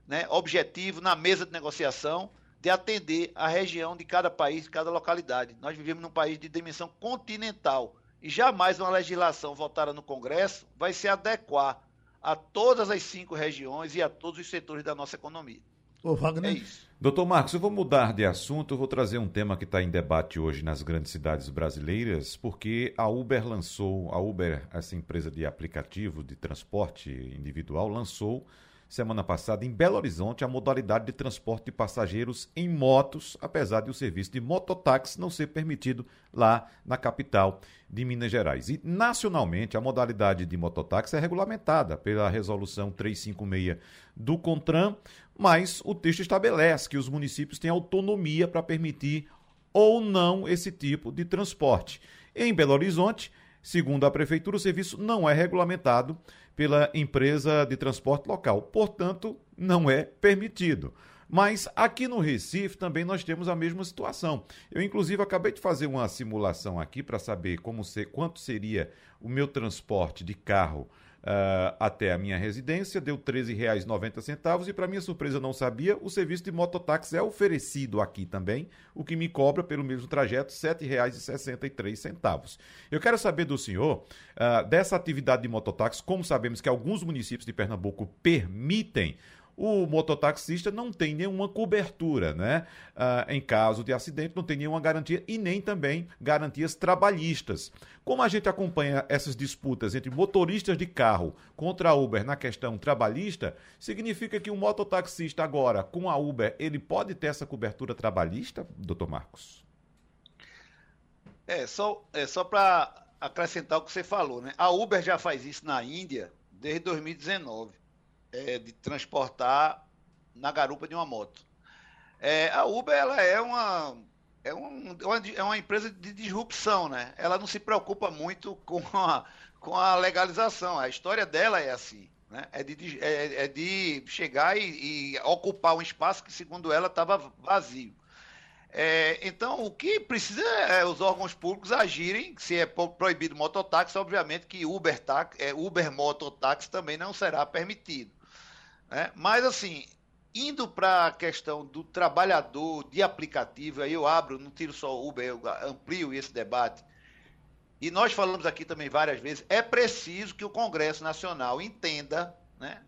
né, objetivo na mesa de negociação de atender a região de cada país, de cada localidade. Nós vivemos num país de dimensão continental e jamais uma legislação votada no Congresso vai se adequar a todas as cinco regiões e a todos os setores da nossa economia. Ô, Wagner. É isso. Doutor Marcos, eu vou mudar de assunto, eu vou trazer um tema que está em debate hoje nas grandes cidades brasileiras, porque a Uber lançou, a Uber, essa empresa de aplicativo de transporte individual, lançou semana passada em Belo Horizonte a modalidade de transporte de passageiros em motos, apesar de o serviço de mototáxi não ser permitido lá na capital de Minas Gerais. E nacionalmente a modalidade de mototáxi é regulamentada pela resolução 356 do CONTRAN, mas o texto estabelece que os municípios têm autonomia para permitir ou não esse tipo de transporte. Em Belo Horizonte, segundo a prefeitura, o serviço não é regulamentado pela empresa de transporte local. Portanto, não é permitido. Mas aqui no Recife também nós temos a mesma situação. Eu, inclusive, acabei de fazer uma simulação aqui para saber como ser, quanto seria o meu transporte de carro uh, até a minha residência, deu R$ 13,90 e, para minha surpresa, não sabia, o serviço de mototáxi é oferecido aqui também, o que me cobra pelo mesmo trajeto R$ 7,63. Eu quero saber do senhor uh, dessa atividade de mototáxi, como sabemos que alguns municípios de Pernambuco permitem o mototaxista não tem nenhuma cobertura, né? Ah, em caso de acidente, não tem nenhuma garantia e nem também garantias trabalhistas. Como a gente acompanha essas disputas entre motoristas de carro contra a Uber na questão trabalhista, significa que o mototaxista agora, com a Uber, ele pode ter essa cobertura trabalhista, doutor Marcos? É, só, é, só para acrescentar o que você falou, né? A Uber já faz isso na Índia desde 2019 é, de transportar na garupa de uma moto. É, a Uber ela é uma é, um, é uma empresa de disrupção, né? Ela não se preocupa muito com a, com a legalização. A história dela é assim, né? É de, é, é de chegar e, e, ocupar um espaço que, segundo ela, estava vazio. É, então, o que precisa é os órgãos públicos agirem. Se é proibido mototáxi, obviamente que Uber, táxi, é, Uber mototáxi também não será permitido. Né? Mas, assim, indo para a questão do trabalhador de aplicativo, aí eu abro, não tiro só o Uber, eu amplio esse debate. E nós falamos aqui também várias vezes, é preciso que o Congresso Nacional entenda né,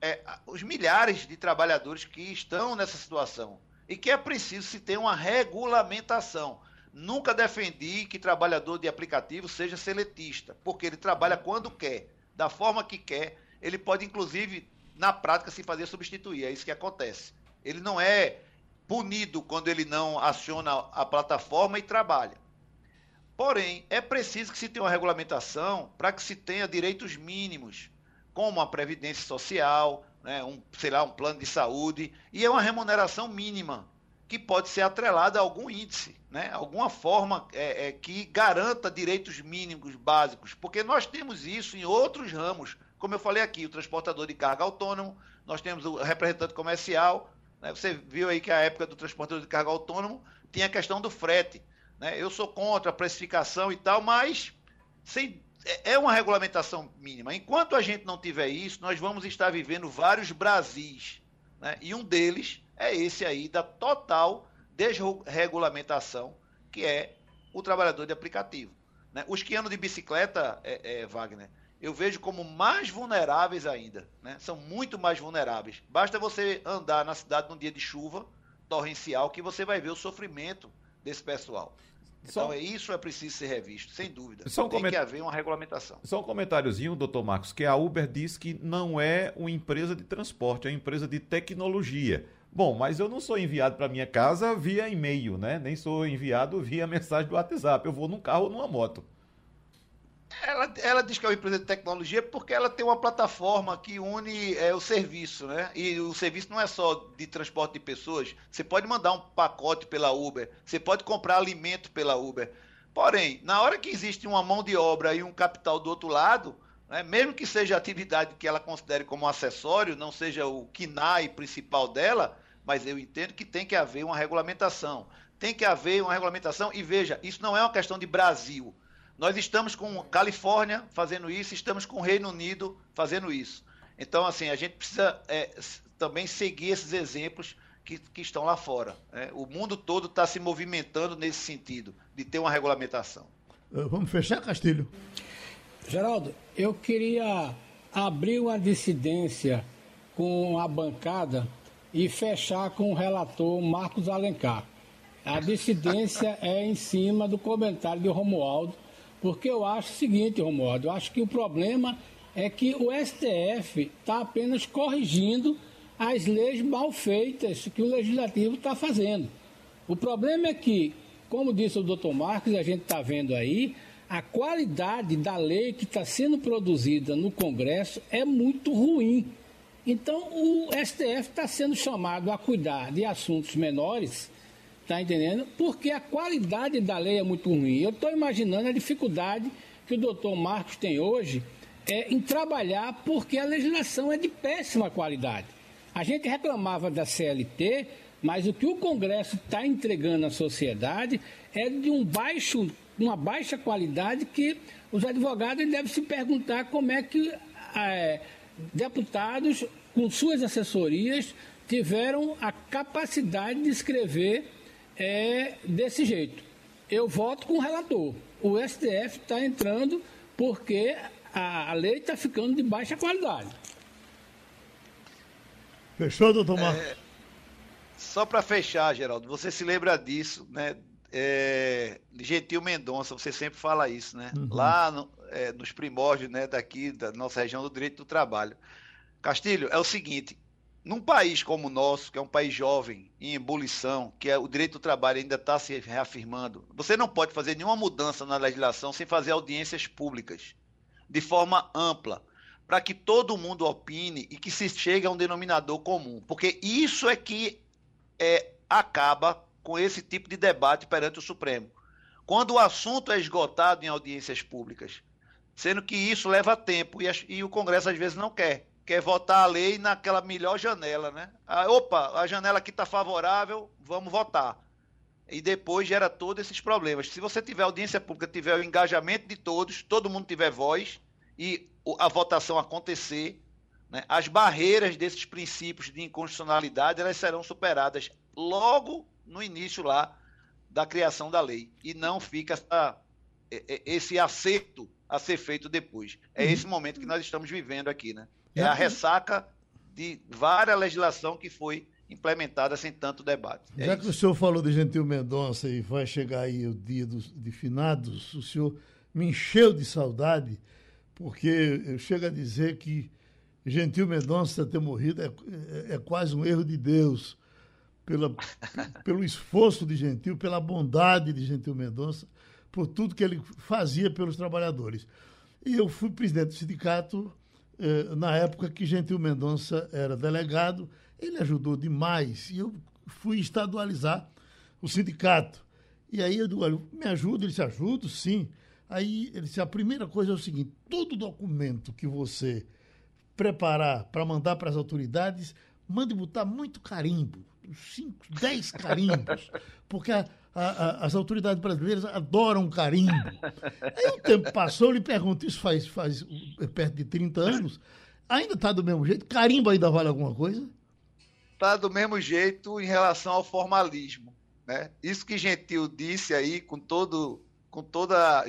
é, os milhares de trabalhadores que estão nessa situação e que é preciso se ter uma regulamentação. Nunca defendi que trabalhador de aplicativo seja seletista, porque ele trabalha quando quer, da forma que quer. Ele pode, inclusive, na prática se fazer substituir. É isso que acontece. Ele não é punido quando ele não aciona a plataforma e trabalha. Porém, é preciso que se tenha uma regulamentação para que se tenha direitos mínimos, como a previdência social, né, um, sei lá, um plano de saúde, e é uma remuneração mínima, que pode ser atrelada a algum índice, né, alguma forma é, é, que garanta direitos mínimos básicos, porque nós temos isso em outros ramos como eu falei aqui, o transportador de carga autônomo, nós temos o representante comercial. Né? Você viu aí que a época do transportador de carga autônomo tinha a questão do frete. Né? Eu sou contra a precificação e tal, mas sem, é, é uma regulamentação mínima. Enquanto a gente não tiver isso, nós vamos estar vivendo vários Brasis. Né? E um deles é esse aí da total desregulamentação, que é o trabalhador de aplicativo. Né? Os que andam de bicicleta, é, é, Wagner, eu vejo como mais vulneráveis ainda. Né? São muito mais vulneráveis. Basta você andar na cidade num dia de chuva torrencial que você vai ver o sofrimento desse pessoal. Então, é isso é preciso ser revisto, sem dúvida. Só um Tem coment... que haver uma regulamentação. Só um comentáriozinho, doutor Marcos, que a Uber diz que não é uma empresa de transporte, é uma empresa de tecnologia. Bom, mas eu não sou enviado para minha casa via e-mail, né? Nem sou enviado via mensagem do WhatsApp. Eu vou num carro ou numa moto. Ela, ela diz que é uma empresa de tecnologia porque ela tem uma plataforma que une é, o serviço, né? E o serviço não é só de transporte de pessoas. Você pode mandar um pacote pela Uber, você pode comprar alimento pela Uber. Porém, na hora que existe uma mão de obra e um capital do outro lado, né, mesmo que seja a atividade que ela considere como acessório, não seja o KNAI principal dela, mas eu entendo que tem que haver uma regulamentação. Tem que haver uma regulamentação e veja, isso não é uma questão de Brasil. Nós estamos com Califórnia fazendo isso, estamos com o Reino Unido fazendo isso. Então, assim, a gente precisa é, também seguir esses exemplos que, que estão lá fora. Né? O mundo todo está se movimentando nesse sentido, de ter uma regulamentação. Eh, vamos fechar, Castilho? Geraldo, eu queria abrir uma dissidência com a bancada e fechar com o relator Marcos Alencar. A dissidência é em cima do comentário de Romualdo, porque eu acho o seguinte, Romualdo, eu acho que o problema é que o STF está apenas corrigindo as leis mal feitas que o legislativo está fazendo. O problema é que, como disse o doutor Marcos, a gente está vendo aí, a qualidade da lei que está sendo produzida no Congresso é muito ruim. Então, o STF está sendo chamado a cuidar de assuntos menores Está entendendo? Porque a qualidade da lei é muito ruim. Eu estou imaginando a dificuldade que o doutor Marcos tem hoje é, em trabalhar porque a legislação é de péssima qualidade. A gente reclamava da CLT, mas o que o Congresso está entregando à sociedade é de um baixo, uma baixa qualidade que os advogados devem se perguntar como é que é, deputados, com suas assessorias, tiveram a capacidade de escrever é desse jeito. Eu voto com o relator. O STF está entrando porque a, a lei está ficando de baixa qualidade. Fechou, doutor Marcos? É, só para fechar, Geraldo, você se lembra disso, né? É, Gentil Mendonça, você sempre fala isso, né? Uhum. Lá no, é, nos primórdios né, daqui, da nossa região do direito do trabalho. Castilho, é o seguinte: num país como o nosso, que é um país jovem, em ebulição, que é, o direito do trabalho ainda está se reafirmando, você não pode fazer nenhuma mudança na legislação sem fazer audiências públicas, de forma ampla, para que todo mundo opine e que se chegue a um denominador comum. Porque isso é que é, acaba com esse tipo de debate perante o Supremo. Quando o assunto é esgotado em audiências públicas, sendo que isso leva tempo e, e o Congresso às vezes não quer quer votar a lei naquela melhor janela, né? Ah, opa, a janela aqui está favorável, vamos votar. E depois gera todos esses problemas. Se você tiver audiência pública, tiver o engajamento de todos, todo mundo tiver voz e a votação acontecer, né, as barreiras desses princípios de inconstitucionalidade elas serão superadas logo no início lá da criação da lei e não fica essa, esse acerto a ser feito depois. É uhum. esse momento que nós estamos vivendo aqui, né? É a ressaca de várias legislação que foi implementada sem tanto debate. É Já que o senhor falou de Gentil Mendonça e vai chegar aí o dia dos, de finados, o senhor me encheu de saudade, porque eu chego a dizer que Gentil Mendonça ter morrido é, é, é quase um erro de Deus, pela, pelo esforço de Gentil, pela bondade de Gentil Mendonça, por tudo que ele fazia pelos trabalhadores. E eu fui presidente do sindicato na época que Gentil Mendonça era delegado, ele ajudou demais e eu fui estadualizar o sindicato. E aí eu digo, me ajuda? Ele disse, ajudo, sim. Aí ele disse, a primeira coisa é o seguinte, todo documento que você preparar para mandar para as autoridades, mande botar muito carimbo, cinco, dez carimbos, porque a, a, a, as autoridades brasileiras adoram carimbo. Aí o tempo passou, eu lhe pergunto, isso faz, faz perto de 30 anos, ainda está do mesmo jeito? Carimbo ainda vale alguma coisa? Está do mesmo jeito em relação ao formalismo. Né? Isso que Gentil disse aí, com todo com toda a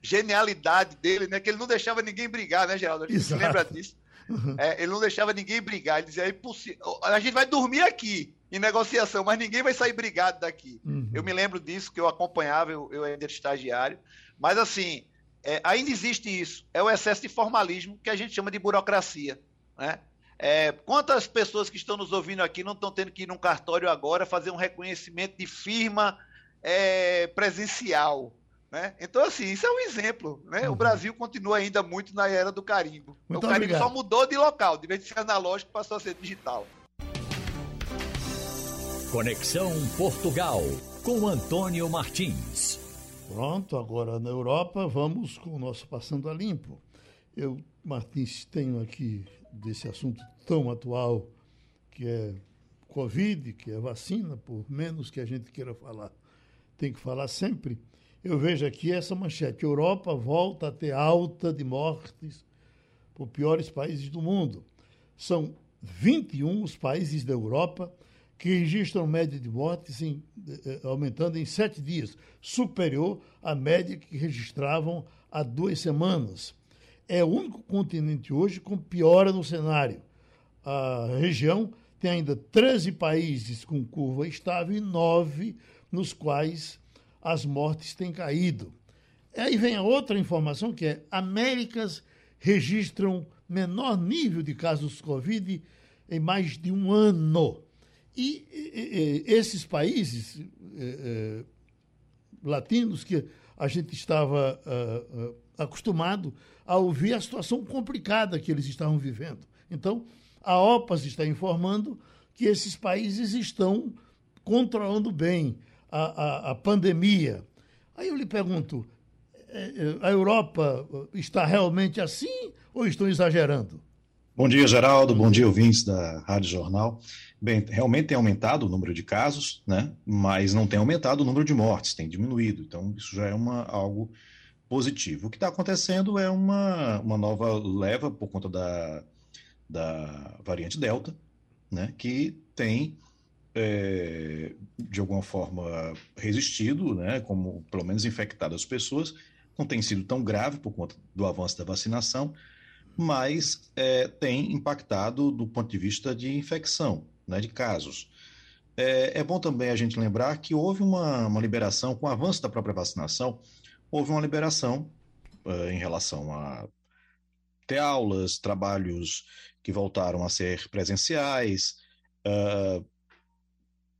genialidade dele, né? Que ele não deixava ninguém brigar, né, Geraldo? A gente se lembra disso. Uhum. É, ele não deixava ninguém brigar. Ele dizia: é impossível. A gente vai dormir aqui em negociação, mas ninguém vai sair brigado daqui. Uhum. Eu me lembro disso, que eu acompanhava, eu, eu ainda era estagiário. Mas, assim, é, ainda existe isso. É o excesso de formalismo que a gente chama de burocracia. Né? É, quantas pessoas que estão nos ouvindo aqui não estão tendo que ir num cartório agora fazer um reconhecimento de firma é, presencial? Né? Então, assim, isso é um exemplo. Né? Uhum. O Brasil continua ainda muito na era do carimbo. Muito o carimbo obrigado. só mudou de local, de vez de ser analógico, passou a ser digital. Conexão Portugal com Antônio Martins. Pronto, agora na Europa vamos com o nosso Passando a Limpo. Eu, Martins, tenho aqui desse assunto tão atual que é Covid, que é vacina, por menos que a gente queira falar, tem que falar sempre. Eu vejo aqui essa manchete: Europa volta a ter alta de mortes por piores países do mundo. São 21 os países da Europa que registram média de mortes em, eh, aumentando em sete dias, superior à média que registravam há duas semanas. É o único continente hoje com piora no cenário. A região tem ainda 13 países com curva estável e nove nos quais as mortes têm caído. Aí vem a outra informação que é Américas registram menor nível de casos Covid em mais de um ano. E, e, esses países é, latinos que a gente estava uh, uh, acostumado a ouvir a situação complicada que eles estavam vivendo. Então, a OPAS está informando que esses países estão controlando bem a, a, a pandemia. Aí eu lhe pergunto: a Europa está realmente assim ou estão exagerando? Bom dia, Geraldo. Bom dia, ouvintes da Rádio Jornal. Bem, realmente tem aumentado o número de casos, né? Mas não tem aumentado o número de mortes, tem diminuído. Então, isso já é uma, algo positivo. O que está acontecendo é uma, uma nova leva por conta da, da variante Delta, né? Que tem, é, de alguma forma, resistido, né? Como pelo menos infectado as pessoas. Não tem sido tão grave por conta do avanço da vacinação, mas é, tem impactado do ponto de vista de infecção né, de casos. É, é, bom também a gente lembrar que houve uma, uma, liberação, com o avanço da própria vacinação, houve uma liberação uh, em relação a ter aulas, trabalhos que voltaram a ser presenciais, uh,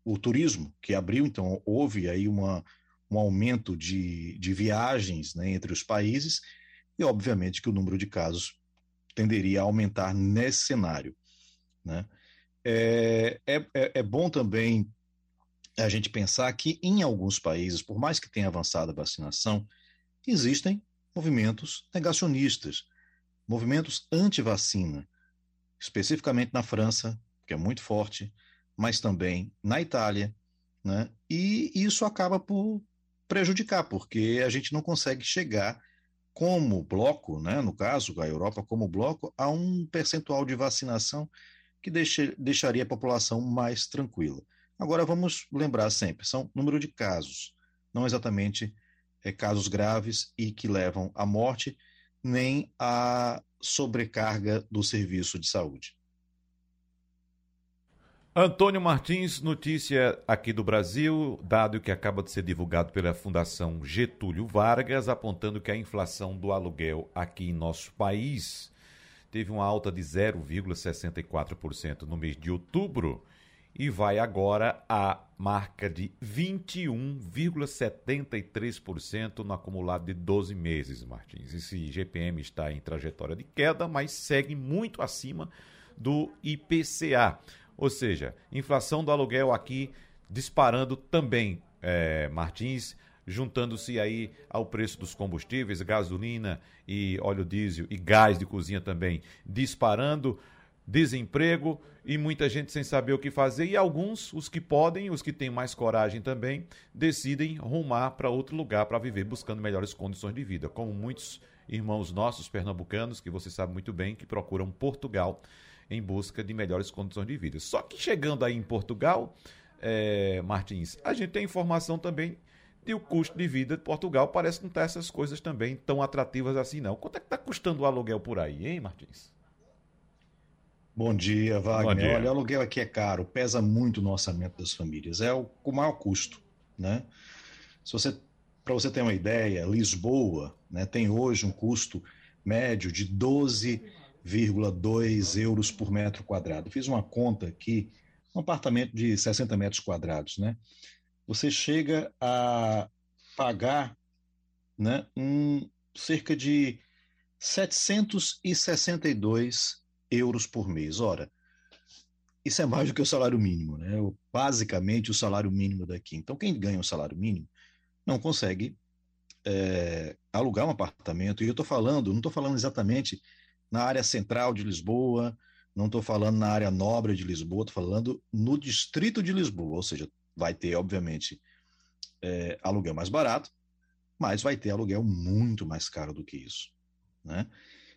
o turismo que abriu, então houve aí uma, um aumento de, de viagens né, entre os países, e obviamente que o número de casos tenderia a aumentar nesse cenário. Né? É, é, é, é bom também a gente pensar que em alguns países, por mais que tenha avançado a vacinação, existem movimentos negacionistas, movimentos anti-vacina, especificamente na França, que é muito forte, mas também na Itália, né? E isso acaba por prejudicar, porque a gente não consegue chegar como bloco, né, no caso, a Europa como bloco, a um percentual de vacinação que deixe, deixaria a população mais tranquila. Agora, vamos lembrar sempre: são número de casos, não exatamente é, casos graves e que levam à morte, nem à sobrecarga do serviço de saúde. Antônio Martins, notícia aqui do Brasil, dado que acaba de ser divulgado pela Fundação Getúlio Vargas, apontando que a inflação do aluguel aqui em nosso país teve uma alta de 0,64% no mês de outubro e vai agora à marca de 21,73% no acumulado de 12 meses, Martins. Esse GPM está em trajetória de queda, mas segue muito acima do IPCA. Ou seja, inflação do aluguel aqui disparando também, é, Martins juntando-se aí ao preço dos combustíveis, gasolina e óleo diesel e gás de cozinha também disparando, desemprego e muita gente sem saber o que fazer. E alguns, os que podem, os que têm mais coragem também, decidem rumar para outro lugar para viver buscando melhores condições de vida, como muitos irmãos nossos pernambucanos, que você sabe muito bem, que procuram Portugal em busca de melhores condições de vida. Só que chegando aí em Portugal, é, Martins, a gente tem informação também e o custo de vida de Portugal parece não estar essas coisas também tão atrativas assim, não. Quanto é que está custando o aluguel por aí, hein, Martins? Bom dia, Wagner. Bom dia. Olha, o aluguel aqui é caro, pesa muito no orçamento das famílias. É o, o maior custo, né? Se você, para você ter uma ideia, Lisboa, né, tem hoje um custo médio de 12,2 euros por metro quadrado. Fiz uma conta aqui, um apartamento de 60 metros quadrados, né? você chega a pagar né, um, cerca de 762 euros por mês. Ora, isso é mais do que o salário mínimo, né? Basicamente o salário mínimo daqui. Então, quem ganha o salário mínimo não consegue é, alugar um apartamento. E eu estou falando, não estou falando exatamente na área central de Lisboa, não estou falando na área nobre de Lisboa, estou falando no distrito de Lisboa, ou seja, vai ter, obviamente, é, aluguel mais barato, mas vai ter aluguel muito mais caro do que isso. Né?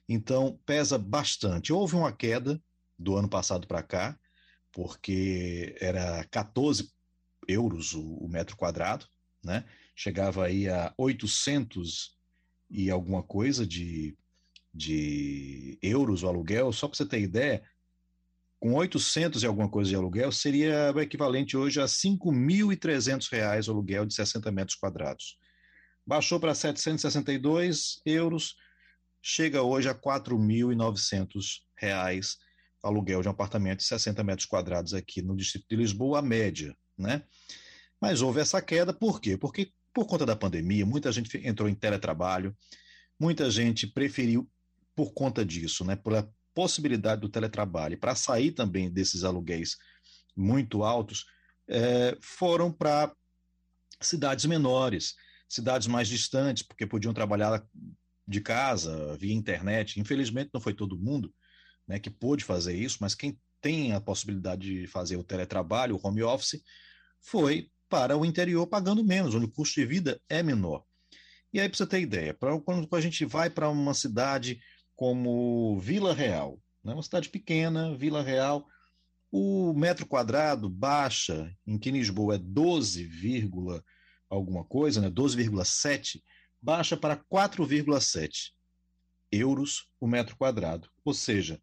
Então, pesa bastante. Houve uma queda do ano passado para cá, porque era 14 euros o, o, metro quadrado, né? chegava aí a 800 e alguma coisa de, de euros o aluguel. Só para você ter ideia, com 800 e alguma coisa de aluguel, seria o equivalente hoje a 5.300 reais o aluguel de 60 metros quadrados. Baixou para 762 euros, chega hoje a 4.900 reais aluguel de um apartamento de 60 metros quadrados aqui no distrito de Lisboa, a média, né? Mas houve essa queda, por quê? Porque por conta da pandemia, muita gente entrou em teletrabalho, muita gente preferiu, por conta disso, né, pela possibilidade do teletrabalho, para sair também desses aluguéis muito altos, é, foram para cidades menores, cidades mais distantes, porque podiam trabalhar de casa, via internet. Infelizmente, não foi todo mundo né, que pôde fazer isso, mas quem tem a possibilidade de fazer o teletrabalho, o home office, foi para o interior pagando menos, onde o custo de vida é menor. E aí, para você ter ideia, pra, quando a gente vai para uma cidade como Vila Real, né, uma cidade pequena, Vila Real, o metro quadrado baixa, em que Lisboa é 12, alguma coisa, né, 12,7, baixa para 4,7 euros o metro quadrado, ou seja,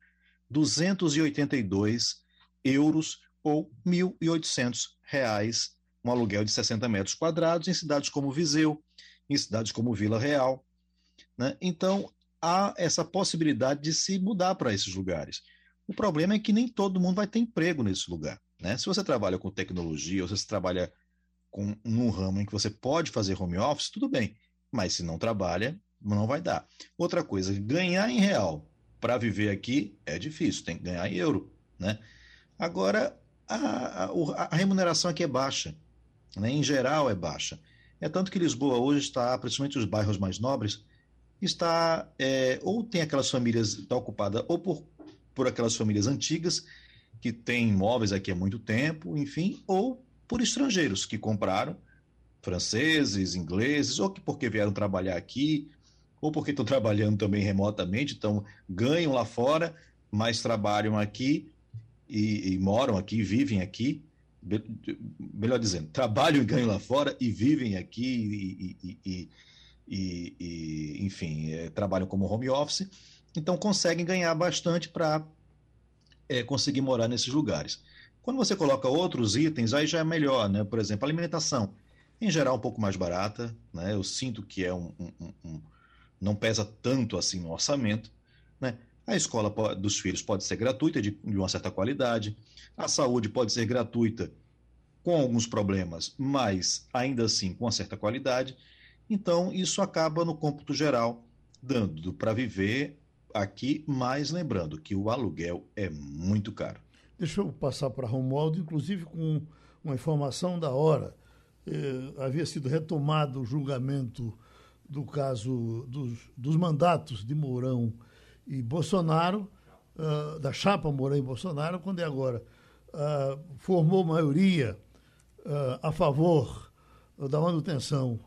282 euros ou 1.800 reais um aluguel de 60 metros quadrados em cidades como Viseu, em cidades como Vila Real. Né? Então, há essa possibilidade de se mudar para esses lugares. O problema é que nem todo mundo vai ter emprego nesse lugar. Né? Se você trabalha com tecnologia, ou se você trabalha com um ramo em que você pode fazer home office, tudo bem. Mas se não trabalha, não vai dar. Outra coisa, ganhar em real para viver aqui é difícil, tem que ganhar em euro. Né? Agora, a, a, a remuneração aqui é baixa né, em geral é baixa. É tanto que Lisboa hoje está, principalmente os bairros mais nobres, está é, ou tem aquelas famílias está ocupada ou por, por aquelas famílias antigas que têm imóveis aqui há muito tempo, enfim, ou por estrangeiros que compraram, franceses, ingleses, ou que porque vieram trabalhar aqui, ou porque estão trabalhando também remotamente, então ganham lá fora, mas trabalham aqui e, e moram aqui, vivem aqui, melhor dizendo, trabalham e ganham lá fora e vivem aqui e, e, e, e enfim, é, trabalham como home office, então conseguem ganhar bastante para é, conseguir morar nesses lugares. Quando você coloca outros itens, aí já é melhor, né? Por exemplo, alimentação, em geral um pouco mais barata, né? Eu sinto que é um, um, um não pesa tanto assim no orçamento, né? A escola dos filhos pode ser gratuita, de, de uma certa qualidade. A saúde pode ser gratuita, com alguns problemas, mas ainda assim com uma certa qualidade. Então, isso acaba no cômputo geral dando para viver aqui, mas lembrando que o aluguel é muito caro. Deixa eu passar para Romualdo, inclusive com uma informação da hora. Eh, havia sido retomado o julgamento do caso dos, dos mandatos de Mourão e Bolsonaro, uh, da chapa Mourão e Bolsonaro, quando é agora uh, formou maioria uh, a favor da manutenção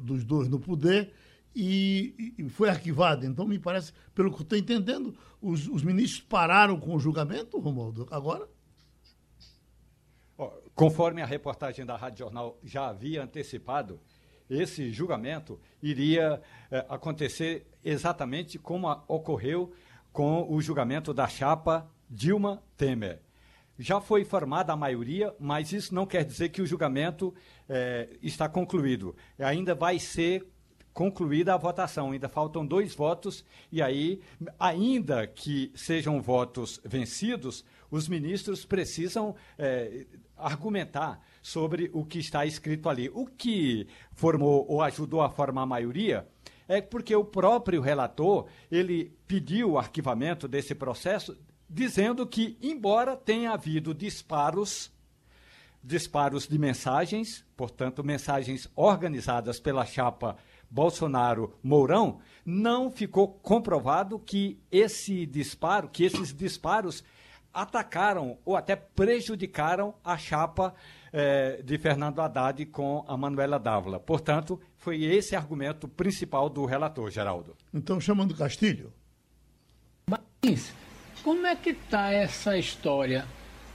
dos dois no poder e, e, foi arquivado. Então, me parece, pelo que estou entendendo, os, os, ministros pararam com o julgamento, Romualdo, agora? Conforme a reportagem da Rádio Jornal já havia antecipado, esse julgamento iria eh, acontecer exatamente como a, ocorreu com o julgamento da chapa Dilma Temer. Já foi formada a maioria, mas isso não quer dizer que o julgamento eh, está concluído. Ainda vai ser concluída a votação. Ainda faltam dois votos, e aí, ainda que sejam votos vencidos, os ministros precisam eh, argumentar sobre o que está escrito ali. O que formou ou ajudou a formar a maioria é porque o próprio relator, ele pediu o arquivamento desse processo, dizendo que, embora tenha havido disparos, disparos de mensagens, portanto, mensagens organizadas pela chapa Bolsonaro-Mourão, não ficou comprovado que esse disparo, que esses disparos atacaram ou até prejudicaram a chapa eh, de Fernando Haddad com a Manuela Dávila. Portanto, foi esse argumento principal do relator, Geraldo. Então, chamando Castilho. Mas, como é que está essa história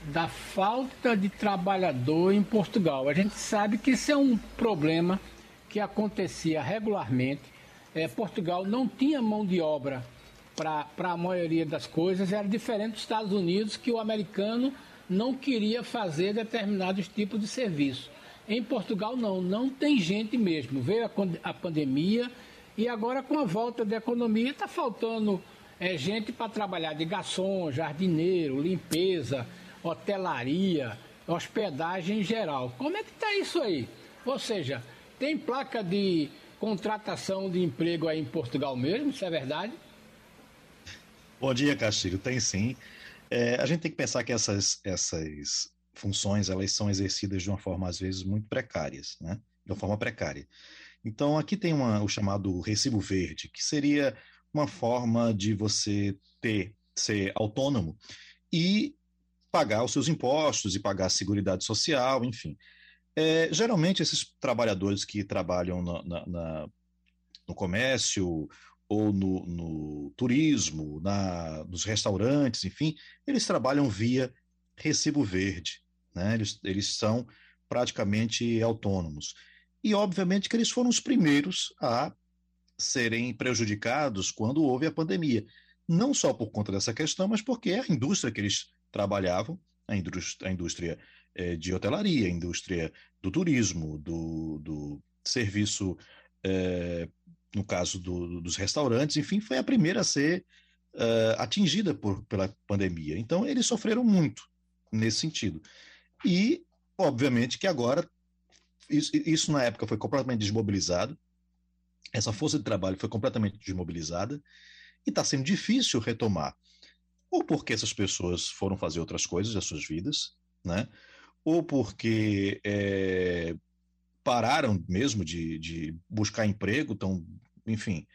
da falta de trabalhador em Portugal? A gente sabe que isso é um problema que acontecia regularmente. É, Portugal não tinha mão de obra para a maioria das coisas, era diferente dos Estados Unidos, que o americano não queria fazer determinados tipos de serviço. Em Portugal, não, não tem gente mesmo. Veio a, a pandemia e agora, com a volta da economia, está faltando é, gente para trabalhar de garçom, jardineiro, limpeza, hotelaria, hospedagem em geral. Como é que está isso aí? Ou seja, tem placa de contratação de emprego aí em Portugal mesmo, isso é verdade? Bom dia, Castilho. Tem sim. É, a gente tem que pensar que essas, essas funções elas são exercidas de uma forma, às vezes, muito precárias, né? de uma forma precária. Então, aqui tem uma, o chamado recibo verde, que seria uma forma de você ter, ser autônomo e pagar os seus impostos e pagar a seguridade social, enfim. É, geralmente, esses trabalhadores que trabalham na, na, na, no comércio ou no, no turismo, nos restaurantes, enfim, eles trabalham via recibo verde. Né? Eles, eles são praticamente autônomos. E, obviamente, que eles foram os primeiros a serem prejudicados quando houve a pandemia. Não só por conta dessa questão, mas porque a indústria que eles trabalhavam, a indústria, a indústria é, de hotelaria, a indústria do turismo, do, do serviço, é, no caso do, dos restaurantes, enfim, foi a primeira a ser uh, atingida por, pela pandemia. Então, eles sofreram muito nesse sentido. E, obviamente, que agora, isso, isso na época foi completamente desmobilizado, essa força de trabalho foi completamente desmobilizada, e está sendo difícil retomar. Ou porque essas pessoas foram fazer outras coisas das suas vidas, né? ou porque é, pararam mesmo de, de buscar emprego, então, enfim,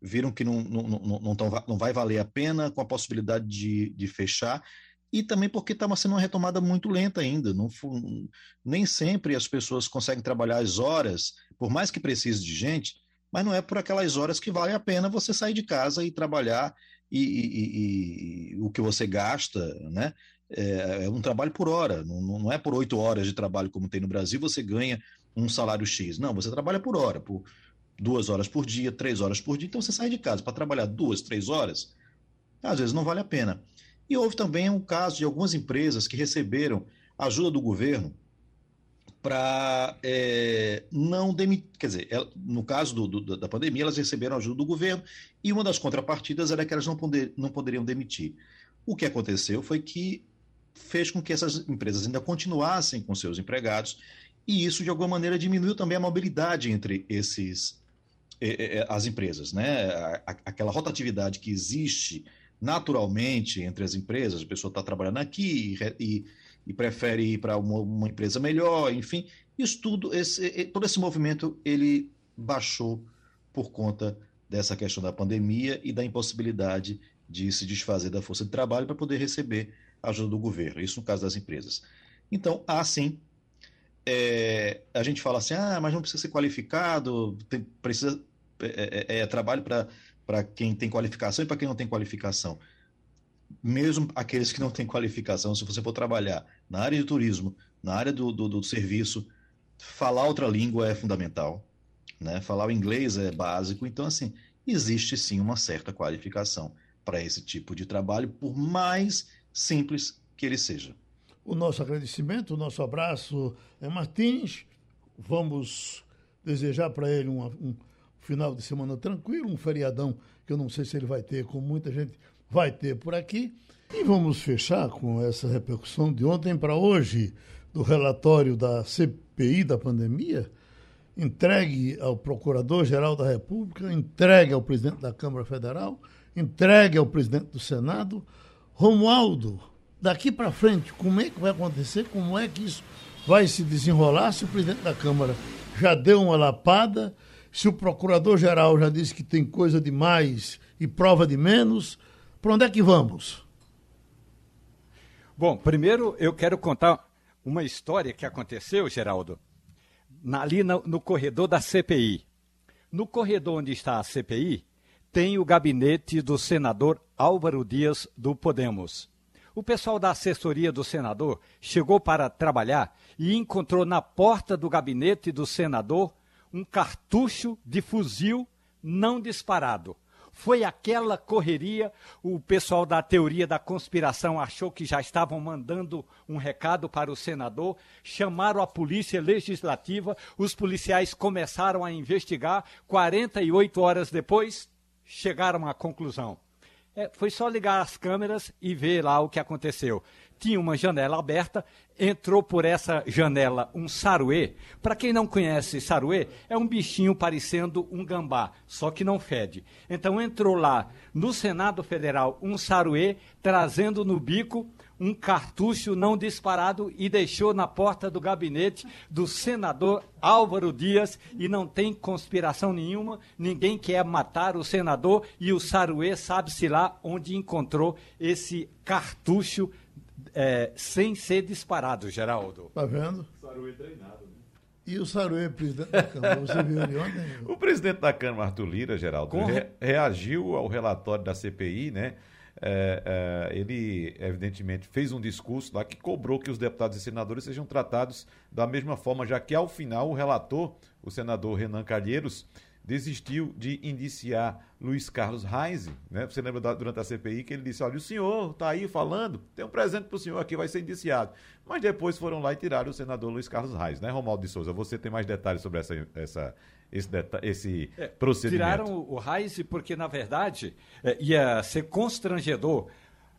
viram que não, não, não, não, tão, não vai valer a pena com a possibilidade de, de fechar, e também porque estava sendo uma retomada muito lenta ainda. Não, nem sempre as pessoas conseguem trabalhar as horas, por mais que precise de gente, mas não é por aquelas horas que vale a pena você sair de casa e trabalhar e, e, e, e o que você gasta, né? É, é, um trabalho por hora, não, não é por oito horas de trabalho como tem no Brasil, você ganha um salário X. Não, você trabalha por hora, por duas horas por dia, três horas por dia, então você sai de casa para trabalhar duas, três horas, às vezes não vale a pena. E houve também um caso de algumas empresas que receberam ajuda do governo para é, não demitir, quer dizer, no caso do, do, da pandemia, elas receberam ajuda do governo e uma das contrapartidas era que elas não, poder, não poderiam demitir. O que aconteceu foi que fez com que essas empresas ainda continuassem com seus empregados e isso de alguma maneira diminuiu também a mobilidade entre esses as empresas, né? Aquela rotatividade que existe naturalmente entre as empresas, a pessoa está trabalhando aqui e, e, prefere ir para uma, uma, empresa melhor, enfim, isso tudo, esse, todo esse movimento ele baixou por conta dessa questão da pandemia e da impossibilidade de se desfazer da força de trabalho para poder receber ajuda do governo, isso no caso das empresas. Então, há sim, é, a gente fala assim, ah, mas não precisa ser qualificado, tem, precisa, é, é, é trabalho para quem tem qualificação e para quem não tem qualificação. Mesmo aqueles que não têm qualificação, se você for trabalhar na área de turismo, na área do, do, do serviço, falar outra língua é fundamental, né? falar o inglês é básico, então, assim, existe sim uma certa qualificação para esse tipo de trabalho, por mais simples que ele seja. O nosso agradecimento, o nosso abraço é Martins. Vamos desejar para ele um, um final de semana tranquilo, um feriadão que eu não sei se ele vai ter, como muita gente vai ter por aqui. E vamos fechar com essa repercussão de ontem para hoje do relatório da CPI da pandemia. entregue ao Procurador-Geral da República, entregue ao presidente da Câmara Federal, entregue ao presidente do Senado. Romualdo, daqui para frente, como é que vai acontecer? Como é que isso vai se desenrolar se o presidente da Câmara já deu uma lapada, se o procurador-geral já disse que tem coisa de mais e prova de menos? Para onde é que vamos? Bom, primeiro eu quero contar uma história que aconteceu, Geraldo, ali no, no corredor da CPI. No corredor onde está a CPI, tem o gabinete do senador Álvaro Dias do Podemos. O pessoal da assessoria do senador chegou para trabalhar e encontrou na porta do gabinete do senador um cartucho de fuzil não disparado. Foi aquela correria, o pessoal da teoria da conspiração achou que já estavam mandando um recado para o senador, chamaram a polícia legislativa, os policiais começaram a investigar, 48 horas depois, chegaram à conclusão. É, foi só ligar as câmeras e ver lá o que aconteceu tinha uma janela aberta, entrou por essa janela um saruê. Para quem não conhece saruê, é um bichinho parecendo um gambá, só que não fede. Então entrou lá no Senado Federal um saruê, trazendo no bico um cartucho não disparado e deixou na porta do gabinete do senador Álvaro Dias e não tem conspiração nenhuma, ninguém quer matar o senador e o Saruê sabe-se lá onde encontrou esse cartucho é, sem ser disparado, Geraldo. Tá vendo? Saruê treinado, né? E o Saruê, presidente da Câmara, você viu ele ontem? O presidente da Câmara, Arthur Lira, Geraldo, re reagiu ao relatório da CPI, né? É, é, ele, evidentemente, fez um discurso lá que cobrou que os deputados e senadores sejam tratados da mesma forma, já que, ao final, o relator, o senador Renan Calheiros, desistiu de indiciar Luiz Carlos Reis, né? Você lembra da, durante a CPI que ele disse: olha, o senhor está aí falando, tem um presente para o senhor aqui, vai ser indiciado. Mas depois foram lá e tiraram o senador Luiz Carlos Reis, né, Romaldo de Souza? Você tem mais detalhes sobre essa, essa, esse, esse é, procedimento? Tiraram o Reis porque, na verdade, é, ia ser constrangedor,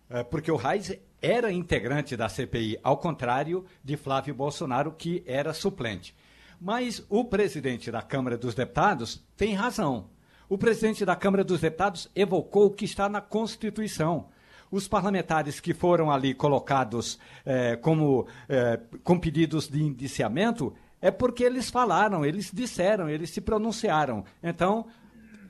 é, porque o Reis era integrante da CPI, ao contrário de Flávio Bolsonaro, que era suplente. Mas o presidente da Câmara dos Deputados tem razão. O presidente da Câmara dos Deputados evocou o que está na Constituição. Os parlamentares que foram ali colocados eh, como eh, com pedidos de indiciamento é porque eles falaram, eles disseram, eles se pronunciaram. Então,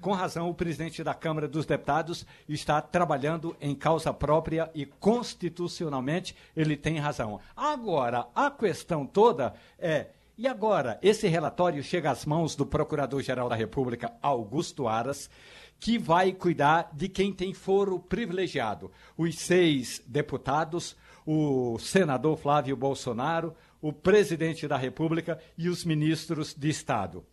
com razão, o presidente da Câmara dos Deputados está trabalhando em causa própria e constitucionalmente ele tem razão. Agora, a questão toda é e agora, esse relatório chega às mãos do Procurador-Geral da República, Augusto Aras, que vai cuidar de quem tem foro privilegiado. Os seis deputados, o senador Flávio Bolsonaro, o presidente da República e os ministros de Estado.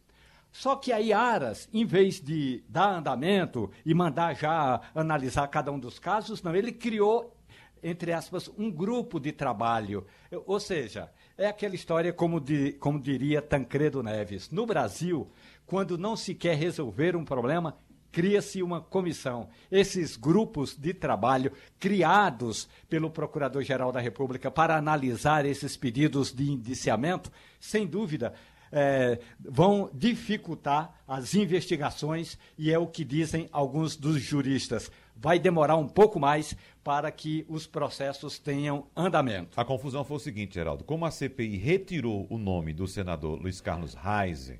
Só que aí Aras, em vez de dar andamento e mandar já analisar cada um dos casos, não, ele criou, entre aspas, um grupo de trabalho. Ou seja, é aquela história, como, de, como diria Tancredo Neves. No Brasil, quando não se quer resolver um problema, cria-se uma comissão. Esses grupos de trabalho criados pelo Procurador-Geral da República para analisar esses pedidos de indiciamento, sem dúvida, é, vão dificultar as investigações e é o que dizem alguns dos juristas vai demorar um pouco mais para que os processos tenham andamento. A confusão foi o seguinte, Geraldo: como a CPI retirou o nome do senador Luiz Carlos Reis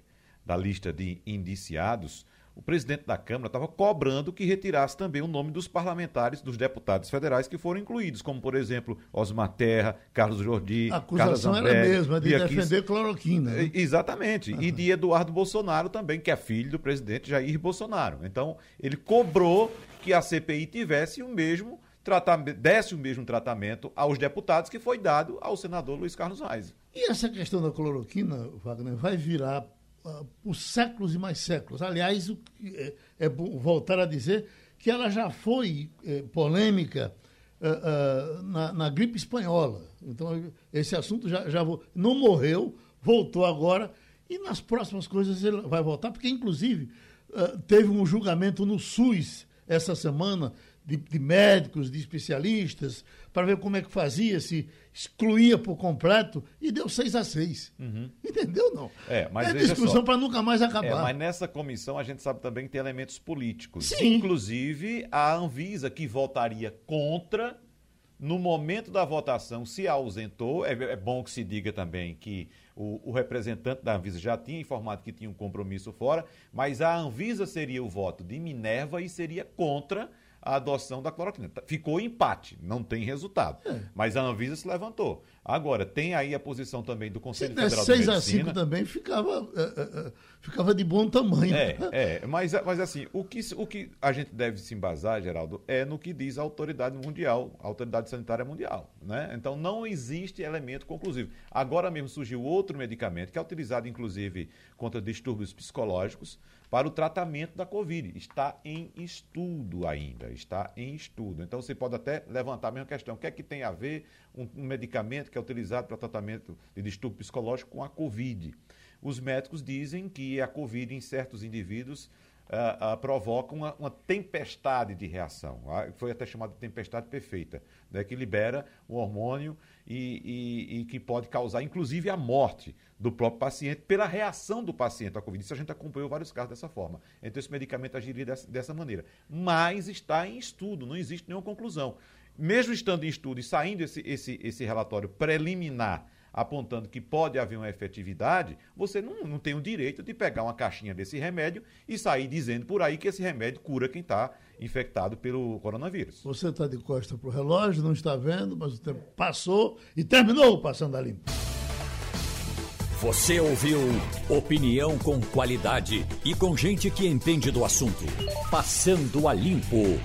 da lista de indiciados, o presidente da Câmara estava cobrando que retirasse também o nome dos parlamentares, dos deputados federais que foram incluídos, como, por exemplo, Osmar Terra, Carlos Jordi, A acusação Carlos era a mesma, de defender cloroquina. Né? Exatamente. Uhum. E de Eduardo Bolsonaro também, que é filho do presidente Jair Bolsonaro. Então, ele cobrou que a CPI tivesse o mesmo tratamento, desse o mesmo tratamento aos deputados que foi dado ao senador Luiz Carlos Reis. E essa questão da cloroquina, Wagner, vai virar uh, por séculos e mais séculos. Aliás, o, é, é voltar a dizer que ela já foi é, polêmica uh, uh, na, na, gripe espanhola. Então, esse assunto já, já não morreu, voltou agora, e nas próximas coisas ele vai voltar, porque, inclusive, teve um julgamento no SUS essa semana de, de médicos, de especialistas, para ver como é que fazia, se excluía por completo, e deu 6 a 6 uhum. Entendeu, não? É, mas é discussão para nunca mais acabar. É, mas nessa comissão a gente sabe também que tem elementos políticos. Sim. Inclusive a Anvisa, que votaria contra no momento da votação, se ausentou, é, é, bom que se diga também que o, o, representante da Anvisa já tinha informado que tinha um compromisso fora, mas a Anvisa seria o voto de Minerva e seria contra a adoção da cloroquina. Tá, ficou empate, não tem resultado. É. Mas a Anvisa se levantou. Agora, tem aí a posição também do Conselho se Federal 6 de Medicina. 6 a 5 também ficava, é, é, ficava de bom tamanho. É, é mas, mas assim, o que, o que a gente deve se embasar, Geraldo, é no que diz a autoridade mundial, a autoridade sanitária mundial. Né? Então, não existe elemento conclusivo. Agora mesmo surgiu outro medicamento que é utilizado, inclusive, contra distúrbios psicológicos, para o tratamento da Covid. Está em estudo ainda, está em estudo. Então você pode até levantar a mesma questão: o que é que tem a ver um, um medicamento que é utilizado para tratamento de distúrbio psicológico com a Covid? Os médicos dizem que a Covid em certos indivíduos uh, uh, provoca uma, uma, tempestade de reação. Uh, foi até chamada de tempestade perfeita, né, que libera o hormônio e, e, e, que pode causar, inclusive, a morte do próprio paciente pela reação do paciente à Covid. Isso a gente acompanhou vários casos dessa forma. Então, esse medicamento agiria dessa, dessa maneira. Mas está em estudo, não existe nenhuma conclusão. Mesmo estando em estudo e saindo esse, esse, esse relatório preliminar apontando que pode haver uma efetividade, você não, não tem o direito de pegar uma caixinha desse remédio e sair dizendo por aí que esse remédio cura quem está infectado pelo coronavírus. Você está de costa para o relógio, não está vendo, mas o tempo passou e terminou passando a limpo. Você ouviu opinião com qualidade e com gente que entende do assunto. Passando a limpo.